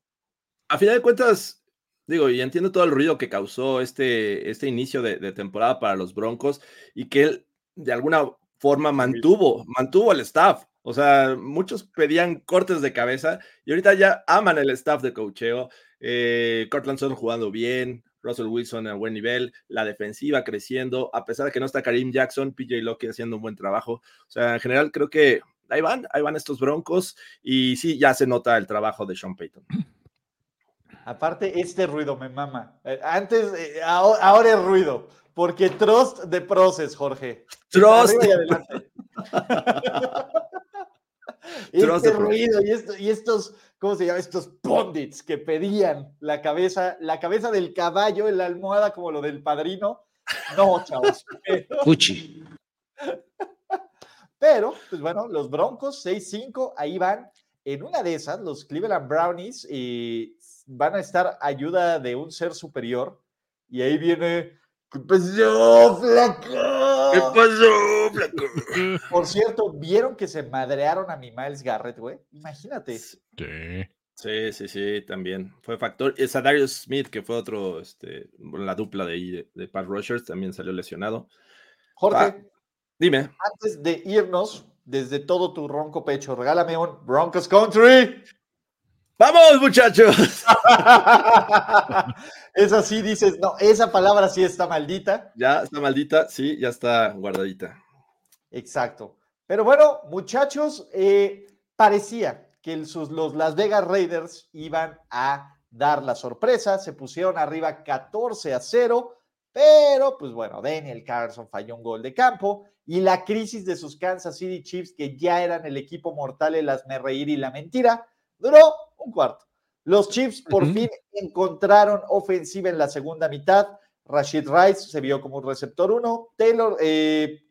a final de cuentas, digo, y entiendo todo el ruido que causó este, este inicio de, de temporada para los Broncos y que él de alguna forma mantuvo, mantuvo el staff. O sea, muchos pedían cortes de cabeza y ahorita ya aman el staff de cocheo. Eh, Cortland Sutton jugando bien, Russell Wilson a buen nivel, la defensiva creciendo, a pesar de que no está Karim Jackson, PJ Locke haciendo un buen trabajo. O sea, en general creo que ahí van, ahí van estos Broncos y sí, ya se nota el trabajo de Sean Payton. Aparte, este ruido me mama. Eh, Antes, eh, ahora, ahora es ruido. Porque trust the process, Jorge. Trust Arriba y the adelante. Trust este ruido y, esto- y estos, ¿cómo se llama? Estos pundits que pedían la cabeza, la cabeza del caballo en la almohada como lo del padrino. No, chavos. Pero, pero, pues bueno, los Broncos 6-5, ahí van. En una de esas, los Cleveland Brownies eh, van a estar ayuda de un ser superior. Y ahí viene. ¿Qué pasó, flaco? pasó, flaco? Por cierto, ¿vieron que se madrearon a mi Miles Garrett, güey? Imagínate. Sí. Sí, sí, sí, también. Fue factor. Es a Darius Smith, que fue otro, este, la dupla de ahí de, de Pat Rushers, también salió lesionado. Jorge, Ah. Dime. antes de irnos, desde todo tu ronco pecho, regálame un Broncos Country. ¡Vamos, muchachos! Esa sí dices, no, esa palabra sí está maldita. Ya está maldita, sí, ya está guardadita. Exacto. Pero bueno, muchachos, eh, parecía que el- sus- los Las Vegas Raiders iban a dar la sorpresa. Se pusieron arriba 14 a 0, pero pues bueno, Daniel Carlson falló un gol de campo y la crisis de sus Kansas City Chiefs, que ya eran el equipo mortal en las me reír y la mentira, duró un cuarto. Los Chiefs por fin encontraron ofensiva en la segunda mitad. Rashid Rice se vio como un receptor 1. Taylor, eh,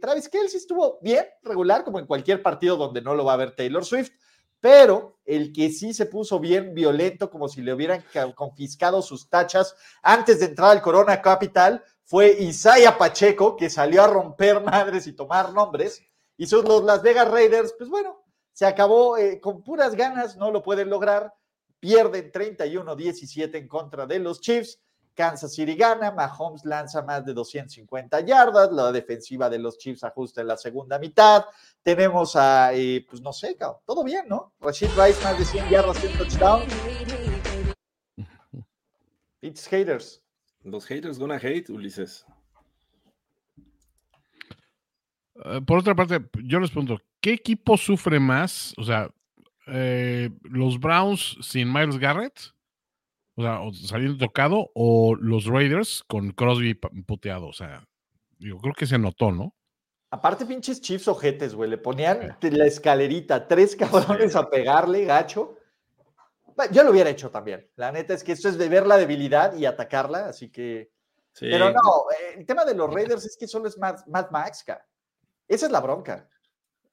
Travis Kelsey estuvo bien, regular, como en cualquier partido donde no lo va a ver Taylor Swift. Pero el que sí se puso bien violento, como si le hubieran ca- confiscado sus tachas antes de entrar al Corona Capital, fue Isaiah Pacheco, que salió a romper madres y tomar nombres. Y sus los Las Vegas Raiders, pues bueno, se acabó eh, con puras ganas, no lo pueden lograr. Pierden 31-17 en contra de los Chiefs. Kansas City gana, Mahomes lanza más de 250 yardas, la defensiva de los Chiefs ajusta en la segunda mitad. Tenemos a, eh, pues no sé, cabrón, todo bien, ¿no? Rashid Rice más de 100 yardas y un touchdown. It's haters. Los haters gonna hate, Ulises. Eh, por otra parte, yo les pregunto, ¿qué equipo sufre más? O sea, eh, los Browns sin Miles Garrett, o sea, o saliendo tocado, o los Raiders con Crosby puteado. O sea, yo creo que se notó, ¿no? Aparte, pinches Chiefs ojetes, güey. Le ponían la escalerita, tres cabrones a pegarle, gacho. Yo lo hubiera hecho también. La neta es que esto es de ver la debilidad y atacarla, así que. Sí. Pero no, eh, el tema de los Raiders es que solo es Mad, Mad Max, cara. Esa es la bronca.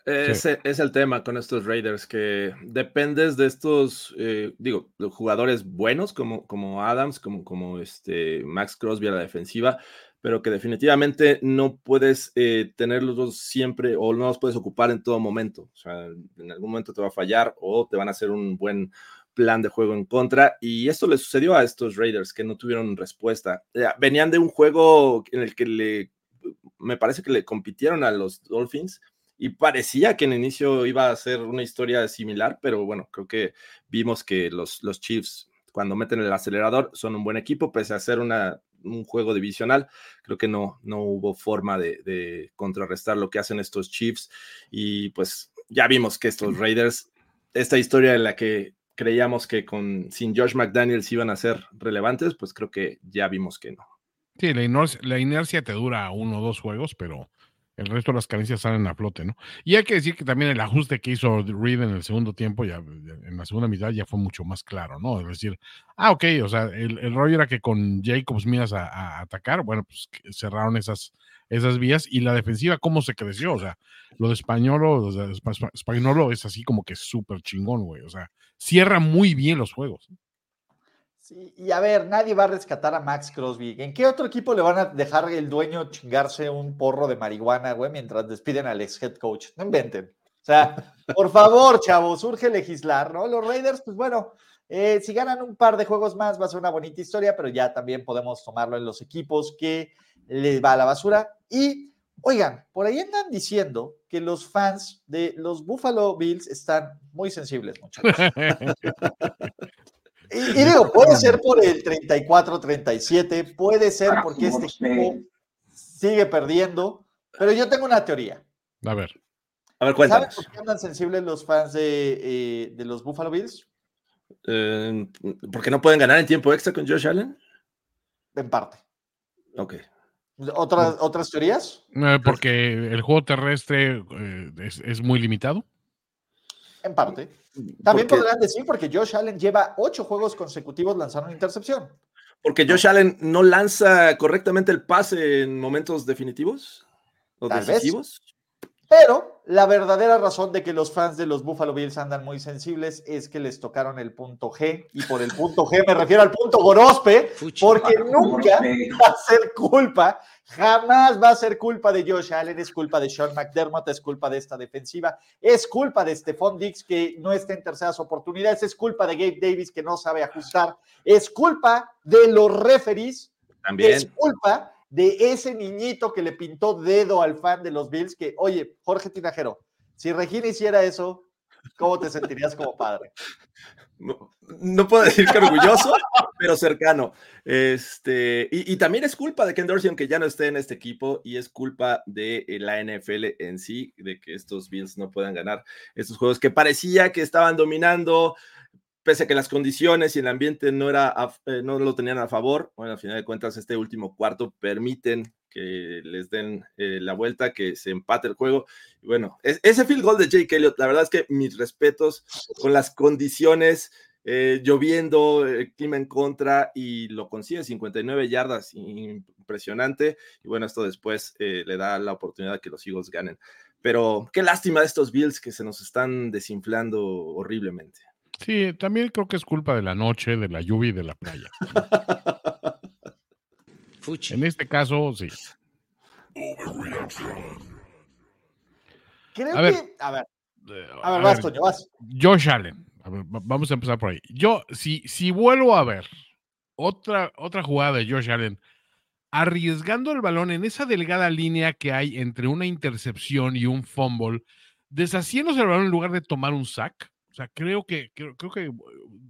Ese es el tema con estos Raiders, que dependes de estos, eh, digo, jugadores buenos como, como Adams, como, como este Max Crosby a la defensiva, pero que definitivamente no puedes eh, tenerlos dos siempre o no los puedes ocupar en todo momento. O sea, en algún momento te va a fallar o te van a hacer un buen plan de juego en contra. Y esto le sucedió a estos Raiders que no tuvieron respuesta. Eh, Venían de un juego en el que le, me parece que le compitieron a los Dolphins y parecía que en inicio iba a ser una historia similar, pero bueno, creo que vimos que los, los Chiefs cuando meten el acelerador son un buen equipo, pese a ser una, un juego divisional, creo que no, no hubo forma de, de contrarrestar lo que hacen estos Chiefs y pues ya vimos que estos Raiders, esta historia en la que creíamos que con sin Josh McDaniels iban a ser relevantes, pues creo que ya vimos que no. Sí, la inercia, la inercia te dura uno o dos juegos, pero el resto de las carencias salen a flote, ¿no? Y hay que decir que también el ajuste que hizo Reed en el segundo tiempo, ya en la segunda mitad, ya fue mucho más claro, ¿no? Es decir, ah, ok, o sea, el, el rollo era que con Jacobs miras a, a atacar, bueno, pues cerraron esas, esas vías y la defensiva, ¿cómo se creció? O sea, lo de Españolo, o sea, Espa- Espa- Españolo es así como que súper chingón, güey, o sea, cierra muy bien los juegos. Sí, y a ver, nadie va a rescatar a Max Crosby. ¿En qué otro equipo le van a dejar el dueño chingarse un porro de marihuana, güey, mientras despiden al ex head coach? No inventen. O sea, por favor, chavos, urge legislar, ¿no? Los Raiders, pues bueno, eh, si ganan un par de juegos más va a ser una bonita historia, pero ya también podemos tomarlo en los equipos que les va a la basura. Y, oigan, por ahí andan diciendo que los fans de los Buffalo Bills están muy sensibles, muchachos. Y, y digo, puede ser por el 34-37, puede ser porque este equipo sigue perdiendo, pero yo tengo una teoría. A ver. A ver, ¿Saben cuéntanos. por qué andan sensibles los fans de, eh, de los Buffalo Bills? Eh, ¿Por qué no pueden ganar en tiempo extra con Josh Allen? En parte. Ok. ¿Otras, ¿Otras teorías? Eh, porque el juego terrestre eh, es, es muy limitado. En parte. También Porque- podrán decir porque Josh Allen lleva ocho juegos consecutivos lanzando una intercepción. Porque Josh Allen no lanza correctamente el pase en momentos definitivos o Tal vez. Pero la verdadera razón de que los fans de los Buffalo Bills andan muy sensibles es que les tocaron el punto G. Y por el punto G me refiero al punto Gorospe, porque nunca va a ser culpa, jamás va a ser culpa de Josh Allen, es culpa de Sean McDermott, es culpa de esta defensiva, es culpa de Stephon Diggs que no está en terceras oportunidades, es culpa de Gabe Davis que no sabe ajustar, es culpa de los referees También. es culpa de ese niñito que le pintó dedo al fan de los Bills, que, oye, Jorge Tinajero, si Regina hiciera eso, ¿cómo te sentirías como padre? No, no puedo decir que orgulloso, pero cercano. Este, y, y también es culpa de Ken Dorsey, aunque ya no esté en este equipo, y es culpa de eh, la NFL en sí, de que estos Bills no puedan ganar estos juegos que parecía que estaban dominando, pese a que las condiciones y el ambiente no, era a- eh, no lo tenían a favor. Bueno, al final de cuentas, este último cuarto permiten que les den eh, la vuelta, que se empate el juego. Y bueno, es- ese field goal de Jake Elliott, la verdad es que mis respetos con las condiciones eh, lloviendo, el clima en contra y lo consigue 59 yardas, impresionante. Y bueno, esto después le da la oportunidad que los Eagles ganen. Pero qué lástima de estos Bills que se nos están desinflando horriblemente. Sí, también creo que es culpa de la noche, de la lluvia y de la playa. En este caso, sí. Creo A ver. que. A ver, a ver, a vas, Toño, vas. Josh Allen. A ver, va- vamos a empezar por ahí. Yo, si, si vuelvo a ver otra, otra jugada de Josh Allen, arriesgando el balón en esa delgada línea que hay entre una intercepción y un fumble, deshaciéndose el balón en lugar de tomar un sack. O sea, creo que, creo, que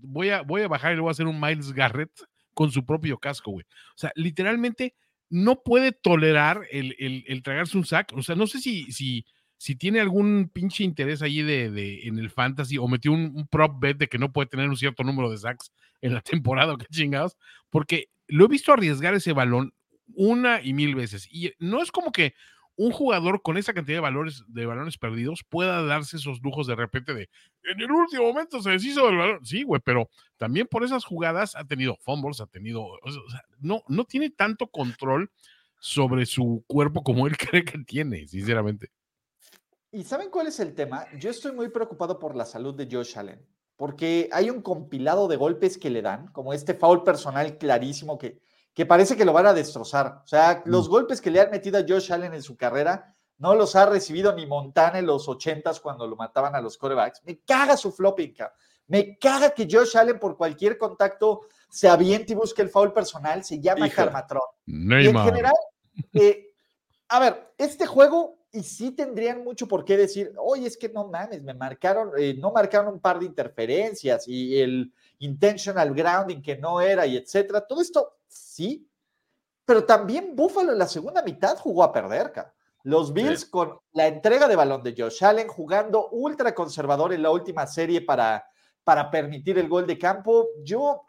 voy a, voy a bajar y le voy a hacer un Miles Garrett con su propio casco, güey. O sea, literalmente no puede tolerar el, el- el tragarse un sack. O sea, no sé si, si, si tiene algún pinche interés ahí de, de- en el fantasy o metió un, un prop bet de que no puede tener un cierto número de sacks en la temporada, o qué chingados, porque lo he visto arriesgar ese balón una y mil veces. Y no es como que un jugador con esa cantidad de valores de balones perdidos pueda darse esos lujos de repente de en el último momento se deshizo del balón. Sí, güey, pero también por esas jugadas ha tenido fumbles, ha tenido, o sea, no, no tiene tanto control sobre su cuerpo como él cree que tiene, sinceramente. ¿Y saben cuál es el tema? Yo estoy muy preocupado por la salud de Josh Allen, porque hay un compilado de golpes que le dan, como este foul personal clarísimo que, que parece que lo van a destrozar. O sea, los golpes que le han metido a Josh Allen en su carrera no los ha recibido ni Montana en los ochentas cuando lo mataban a los corebacks. Me caga su flopping, me caga que Josh Allen por cualquier contacto se aviente y busque el foul personal, se llama. Karmatron. Y en general, eh, a ver, este juego, y sí tendrían mucho por qué decir, oye, es que no mames, me marcaron, eh, no marcaron un par de interferencias y el intentional grounding que no era y etcétera. Todo esto, sí, pero también Buffalo en la segunda mitad jugó a perder, ca. Los Bills con la entrega de balón de Josh Allen jugando ultra conservador en la última serie para, para permitir el gol de campo. Yo,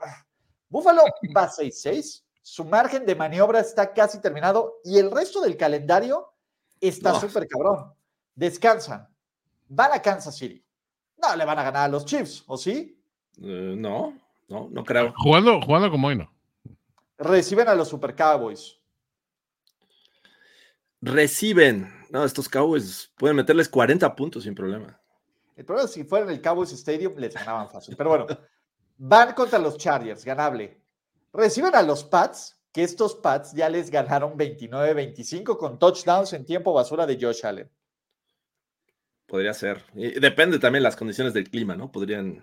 Buffalo va 6-6, su margen de maniobra está casi terminado y el resto del calendario está No. súper cabrón. Descansan, van a Kansas City. No le van a ganar a los Chiefs, ¿o sí? Eh, no, no, no creo. Jugando, jugando como hoy no. Reciben a los Super Cowboys. Reciben. No, estos Cowboys pueden meterles 40 puntos sin problema. El problema es que si fuera en el Cowboys Stadium les ganaban fácil. Pero bueno, van contra los Chargers, ganable. Reciben a los Pats, que estos Pats ya les ganaron 29-25 con touchdowns en tiempo basura de Josh Allen. Podría ser. Y depende también las condiciones del clima, ¿no? Podrían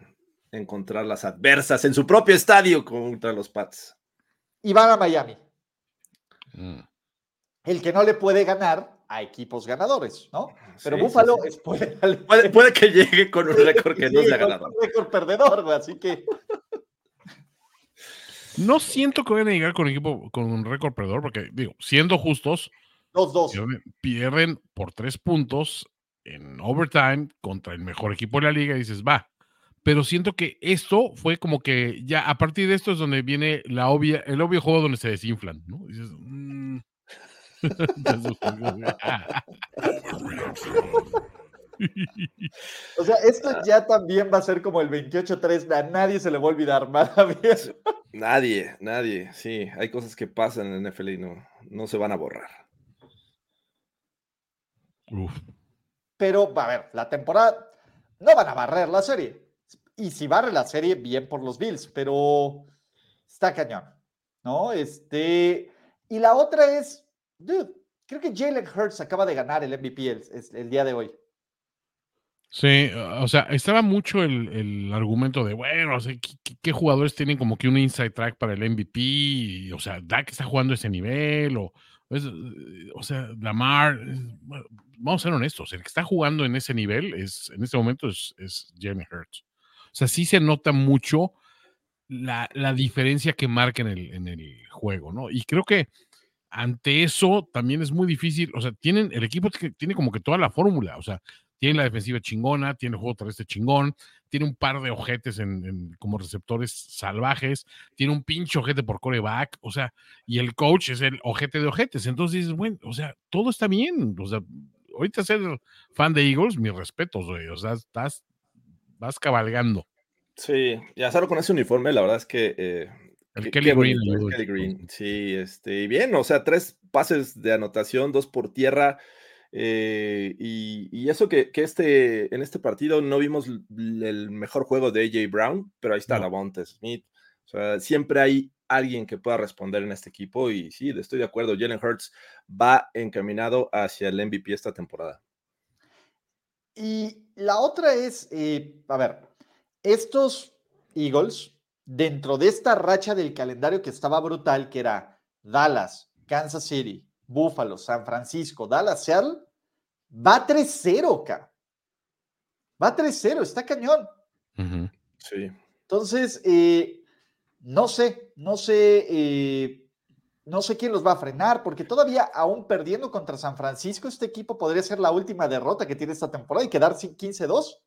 encontrar las adversas en su propio estadio contra los Pats. Y van a Miami, Mm. el que no le puede ganar a equipos ganadores, ¿no? Pero Sí, Buffalo sí, sí. es puede, Puede, puede que llegue con un récord que no sea ganador. un récord perdedor, güey, así que No siento que vayan a llegar con un equipo con un récord perdedor, porque digo, siendo justos, 2-2. pierden, pierden por tres puntos en overtime contra el mejor equipo de la liga y dices, va. Pero siento que esto fue como que ya a partir de esto es donde viene la obvia, el obvio juego donde se desinflan, ¿no? Y dices, mm. O sea, esto ya también va a ser como el 28-3, a nadie se le va a olvidar, maravilloso. Nadie, nadie. Sí, hay cosas que pasan en NFL y no, no se van a borrar. Uf. Pero, a ver, la temporada no van a barrer la serie. Y si barre la serie, bien por los Bills, pero está cañón, ¿no? Este, y la otra es, dude, creo que Jalen Hurts acaba de ganar el MVP el, día de hoy. Sí, o sea, estaba mucho el, el argumento de, bueno, o sea, ¿qué, jugadores tienen como que un inside track para el MVP? O sea, Dak está jugando ese nivel, o, o sea, Lamar, vamos a ser honestos, el que está jugando en ese nivel es, en este momento es, es Jalen Hurts. O sea, sí se nota mucho la, la diferencia que marca en el, en el juego, ¿no? Y creo que ante eso también es muy difícil, o sea, tienen, el equipo tiene- como que toda la fórmula, o sea, tiene la defensiva chingona, tiene el juego terrestre chingón, tiene un par de ojetes en, en- como receptores salvajes, tiene un pinche ojete por coreback, o sea, y el coach es el ojete de ojetes. Entonces dices, bueno, o sea, todo está bien. O sea, ahorita ser fan de Eagles, mis respetos, güey. O sea, estás, vas cabalgando. Sí, y hacerlo con ese uniforme, la verdad es que. eh, El qué- Kelly qué Green el Kelly. Sí, este, y bien, o sea, tres pases de anotación, dos por tierra. eh, y, y eso que, que este, en este partido no vimos l- el mejor juego de AJ Brown, pero ahí está No. Davonte Smith. O sea, siempre hay alguien que pueda responder en este equipo. Y sí, estoy de acuerdo. Jalen Hurts va encaminado hacia el MVP esta temporada. Y la otra es, eh, a ver, estos Eagles, dentro de esta racha del calendario que estaba brutal, que era Dallas, Kansas City, Buffalo, San Francisco, Dallas, Seattle, va 3-0, ca. Va 3-0, está cañón. Ujú. Sí. Entonces, eh, no sé, no sé, eh, no sé quién los va a frenar, porque todavía, aún perdiendo contra San Francisco, este equipo podría ser la última derrota que tiene esta temporada y quedar sin 15-2.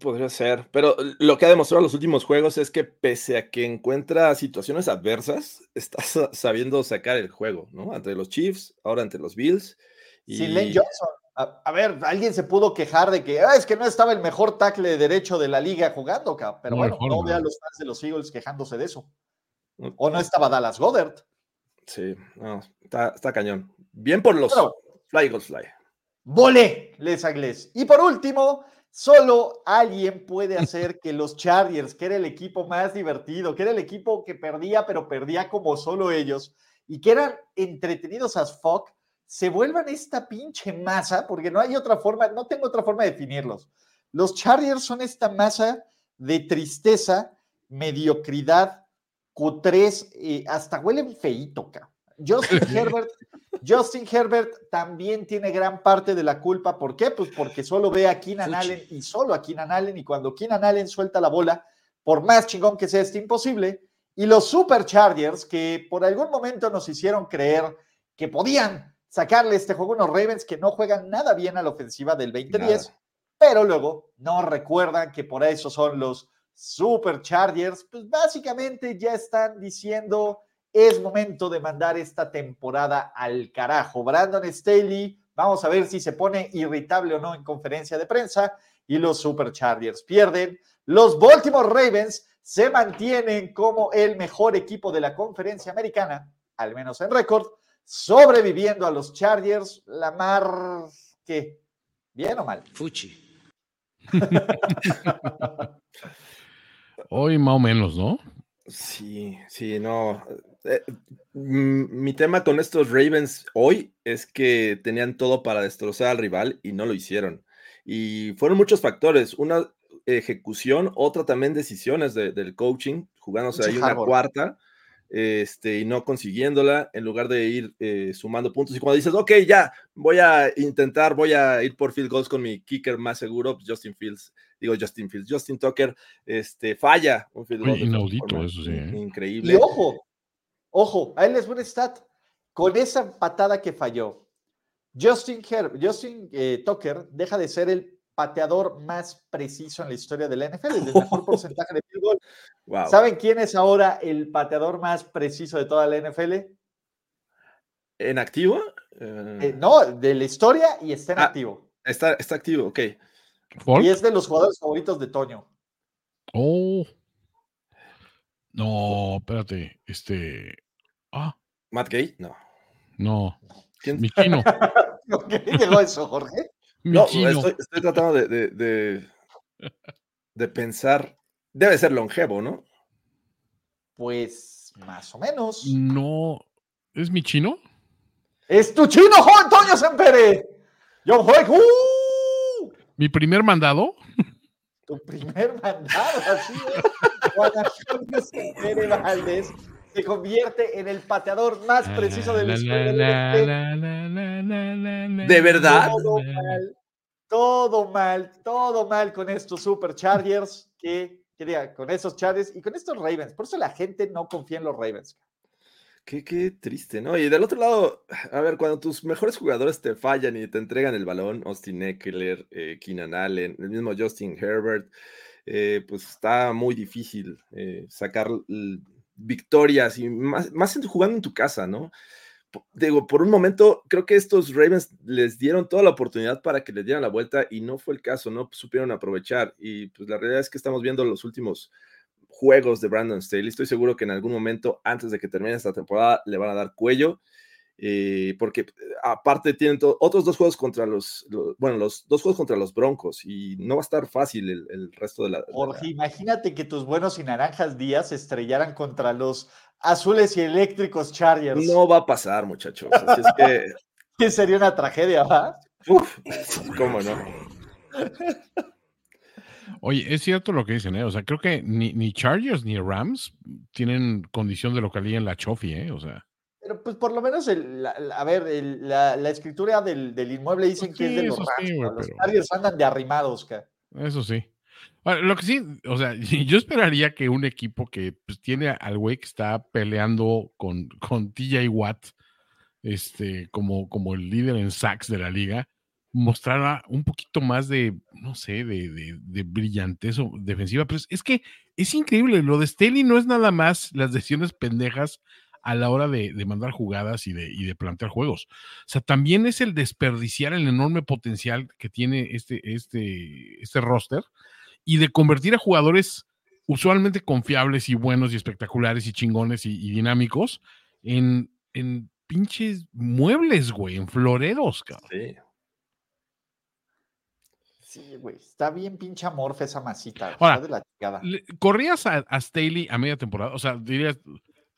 Podría ser, pero lo que ha demostrado en los últimos juegos es que pese a que encuentra situaciones adversas, está sa- sabiendo sacar el juego, ¿no? Ante los Chiefs, ahora ante los Bills. Sin Lane Johnson. A, a ver, alguien se pudo quejar de que "Ah, es que no estaba el mejor tackle de derecho de la liga jugando, ca", pero No, bueno, mejor no vea a los fans de los Eagles quejándose de eso. O no estaba Dallas Goddard. Sí, no, está, está cañón. Bien por los Bueno. Fly Eagles Fly. Volé, Les Anglés. Y por último, solo alguien puede hacer que los Chargers, que era el equipo más divertido, que era el equipo que perdía, pero perdía como solo ellos, y que eran entretenidos as fuck, se vuelvan esta pinche masa, porque no hay otra forma, no tengo otra forma de definirlos. Los Chargers son esta masa de tristeza, mediocridad, cutrés, eh, hasta huelen feíto. Justin Herbert Justin Herbert también tiene gran parte de la culpa. ¿Por qué? Pues porque solo ve a Keenan. Allen y solo a Keenan Allen. Y cuando Keenan Allen suelta la bola, por más chingón que sea, es imposible. Y los Superchargers, que por algún momento nos hicieron creer que podían sacarle este juego a unos Ravens que no juegan nada bien a la ofensiva del 2010, Nada. pero luego no recuerdan que por eso son los Superchargers. Pues básicamente ya están diciendo es momento de mandar esta temporada al carajo. Brandon Staley, vamos a ver si se pone irritable o no en conferencia de prensa. Y los Superchargers pierden. Los Baltimore Ravens se mantienen como el mejor equipo de la conferencia americana, al menos en récord, sobreviviendo a los Chargers. La mar. ¿Qué? ¿Bien o mal? Fuchi. Hoy más o menos, ¿no? Sí, sí, no. eh, mi tema con estos Ravens hoy es que tenían todo para destrozar al rival y no lo hicieron. Y fueron muchos factores. Una ejecución, otra también decisiones de- del coaching, jugándose ahí una cuarta este, y no consiguiéndola en lugar de ir eh, sumando puntos. Y cuando dices, ok, ya, voy a intentar, voy a ir por field goals con mi kicker más seguro, pues, Justin Fields, digo Justin Fields, Justin Tucker, este, falla un field goal. Inaudito forma eso, sí, ¿eh? Increíble. Y ojo, ojo, ahí les voy un stat. Con esa patada que falló, Justin, Her- Justin eh, Tucker deja de ser el pateador más preciso en la historia de la NFL, el mejor porcentaje de Wow. ¿Saben quién es ahora el pateador más preciso de toda la NFL? ¿En activo? Eh, Eh, no, de la historia y está en Ah. activo. está, está activo, ok. ¿Folk? Y es de los jugadores favoritos de Toño. Oh. No, espérate. Este. Ah, ¿Matt Gay? No. no. ¿Quién? Mi chino. ¿Por qué llegó eso, Jorge? Mi No, chino. estoy, estoy tratando de, de, de- de pensar. Debe ser longevo, ¿no? Pues más o menos. No. ¿Es mi chino? ¡Es tu chino, Juan Toño Sempere! ¡John Hoek! ¡Uh! ¿Mi primer mandado? Tu primer mandado, así es. Juan Antonio Sempere Valdés se convierte en el pateador más preciso de la historia del. ¿De verdad? Todo mal, todo mal, todo mal con estos Superchargers que, que diga, con esos Chargers y con estos Ravens. Por eso la gente no confía en los Ravens. Qué, qué triste, ¿no? Y del otro lado, a ver, cuando tus mejores jugadores te fallan y te entregan el balón, Austin Eckler, eh, Keenan Allen, el mismo Justin Herbert, eh, pues está muy difícil eh, sacar victorias y más, más jugando en tu casa, ¿no? Digo, por un momento creo que estos Ravens les dieron toda la oportunidad para que les dieran la vuelta y no fue el caso, no supieron aprovechar. Y pues la realidad es que estamos viendo los últimos juegos de Brandon Staley. Estoy seguro que en algún momento, antes de que termine esta temporada, le van a dar cuello. Eh, porque aparte tienen otros dos juegos contra los, los- bueno, los dos juegos contra los Broncos y no va a estar fácil el, el resto de la, de la- Jorge, imagínate que tus buenos y naranjas días se estrellaran contra los azules y eléctricos Chargers. No va a pasar, muchachos. Así es que, Que sería una tragedia, ¿va? uf, cómo no. Oye, es cierto lo que dicen, ¿eh? O sea, creo que ni, ni Chargers ni Rams tienen condición de localía en la Chofi, ¿eh? O sea, Pero pues por lo menos, el- la- la- a ver, el- la, la escritura del, del inmueble dicen que es de los sí. Los Chargers andan de arrimados, ca. eso sí. Ahora, lo que sí, o sea, yo esperaría que un equipo que pues, tiene al güey que está peleando con, con TJ Watt, este, como, como el líder en sacks de la liga, mostrara un poquito más de, no sé, de, de, de brillantez o- defensiva. Pero es, es que es increíble, lo de Staley no es nada más las decisiones pendejas a la hora de, de mandar jugadas y de, y de plantear juegos. O sea, también es el desperdiciar el enorme potencial que tiene este, este, este roster y de convertir a jugadores usualmente confiables y buenos y espectaculares y chingones y, y dinámicos en, en pinches muebles, güey, en floreros, cabrón. Sí. Sí, güey. Está bien pinche amorfa esa masita. Ahora, de la. Le- ¿Corrías a, a Staley a media temporada? O sea, dirías,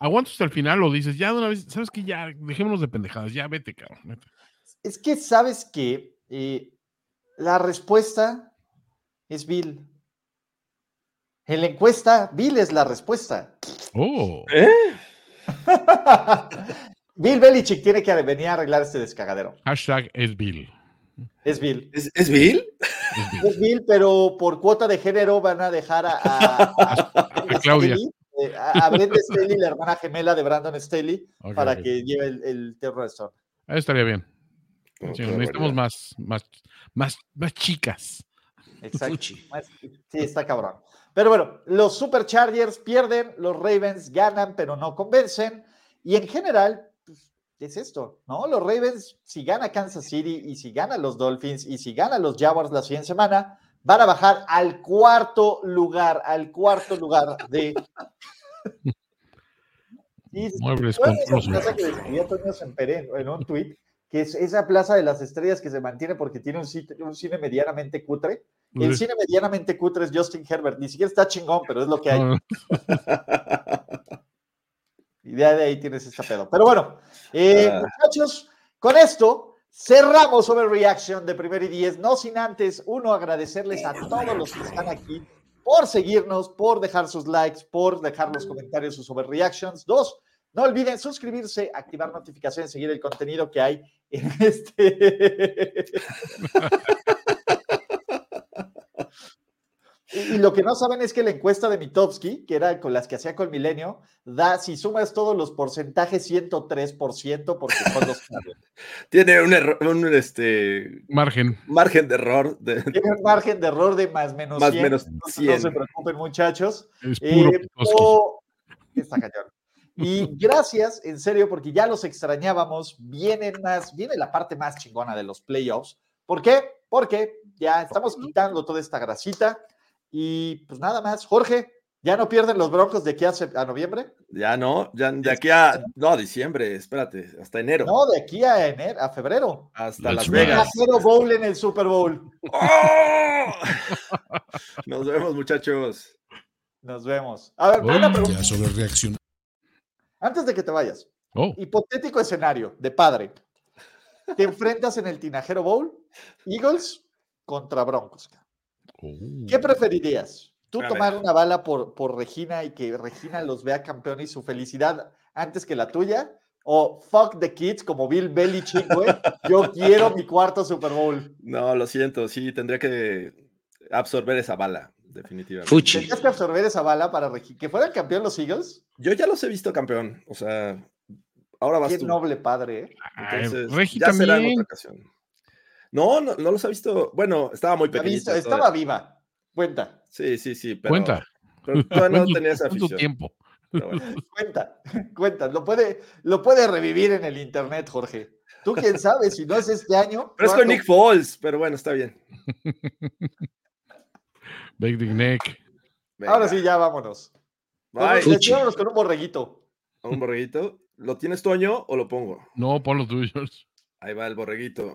¿aguanto hasta el final o dices, ya de una vez, sabes que ya, dejémonos de pendejadas, ya vete, cabrón. vete"? Es que sabes que eh, la respuesta es Bill. En la encuesta, Bill es la respuesta. Oh, ¿Eh? Bill Belichick tiene que venir a arreglar este descagadero. hashtag es Bill. Es Bill. ¿Es, es Bill? Es Bill. Pero por cuota de género van a dejar a, a- a- A Claudia. Eh, a, a Brenda Staley, la hermana gemela de Brandon Staley, Ok, para ok. que lleve el, el terror restaurant. Ahí estaría bien. Sí, necesitamos más, más, más, más chicas. Exacto. Sí, está cabrón. Pero bueno, los Superchargers pierden, los Ravens ganan, pero no convencen. Y en general, pues, es esto, ¿no? Los Ravens, si gana Kansas City y si gana los Dolphins y si gana los Jaguars la siguiente semana, van a bajar al cuarto lugar, al cuarto lugar de. Y Muebles ¿cuál con en, un tweet? Que es esa plaza de las estrellas que se mantiene porque tiene un, sit- un cine medianamente cutre. El Sí. cine medianamente cutre es Justin Herbert. Ni siquiera está chingón, pero es lo que hay. No, Y de ahí tienes ese pedo. Pero bueno, eh, Ah. muchachos, con esto cerramos Overreaction de primer y diez. No sin antes, uno, agradecerles a todos los que están aquí por seguirnos, por dejar sus likes, por dejar los comentarios, sus Overreactions. Dos, no olviden suscribirse, activar notificaciones, seguir el contenido que hay en este. Y, y lo que no saben es que la encuesta de Mitowski, que era con las que hacía con Milenio, da, si sumas todos los porcentajes, 103%, porque son los Tiene un, error, un este, Margen. margen de error de Tiene un margen de error de más menos más 100. menos entonces 100. No se preocupen, muchachos. Es puro Eh, Pitoski. o- Está cañón. Y gracias, en serio, porque ya los extrañábamos. Viene más, viene la parte más chingona de los playoffs. ¿Por qué? Porque ya estamos quitando toda esta grasita. Y pues nada más, Jorge, ¿ya no pierden los broncos de aquí a, a noviembre? Ya no, ya de aquí a no, diciembre, espérate, hasta enero. No, de aquí a enero, a febrero. Hasta Las Las Vegas. Cero bowl en el Super Bowl. ¡Oh! Nos vemos, muchachos. Nos vemos. A ver, una pregunta. Ya sobre reacción. Antes de que te vayas, Oh, hipotético escenario de padre. Te enfrentas en el Tinajero Bowl, Eagles contra Broncos. Oh. ¿Qué preferirías? ¿Tú tomar una bala por, por Regina y que Regina los vea campeón y su felicidad antes que la tuya? ¿O fuck the kids como Bill Belichick, güey? Yo quiero mi cuarto Super Bowl. No, lo siento, sí, tendría que absorber esa bala, definitivamente. Fuchi. Tenías que absorber esa bala para Regina. ¿Que fueran campeón los Eagles? Yo ya los he visto campeón, o sea, ahora vas Qué tú. noble padre, ¿eh? Entonces, ya será en también. otra ocasión. No, no, no los ha visto. Bueno, estaba muy vista- estaba viva. Cuenta, Sí, sí, sí, pero, Cuenta. pero todavía no ¿Cuánto- tenía esa afición. tiempo? bueno. cuenta, cuenta. Lo puede, lo puede revivir en el internet, Jorge. Tú quién sabe, si no es este año. Pero es con. Nick Foles, pero bueno, está bien. Big Dick Neck. Venga. Ahora sí, ya vámonos. Bye. Despidámonos con un borreguito. Un borreguito. ¿Lo tienes, Toño, o lo pongo? No, por los tuyos. Ahí va el borreguito.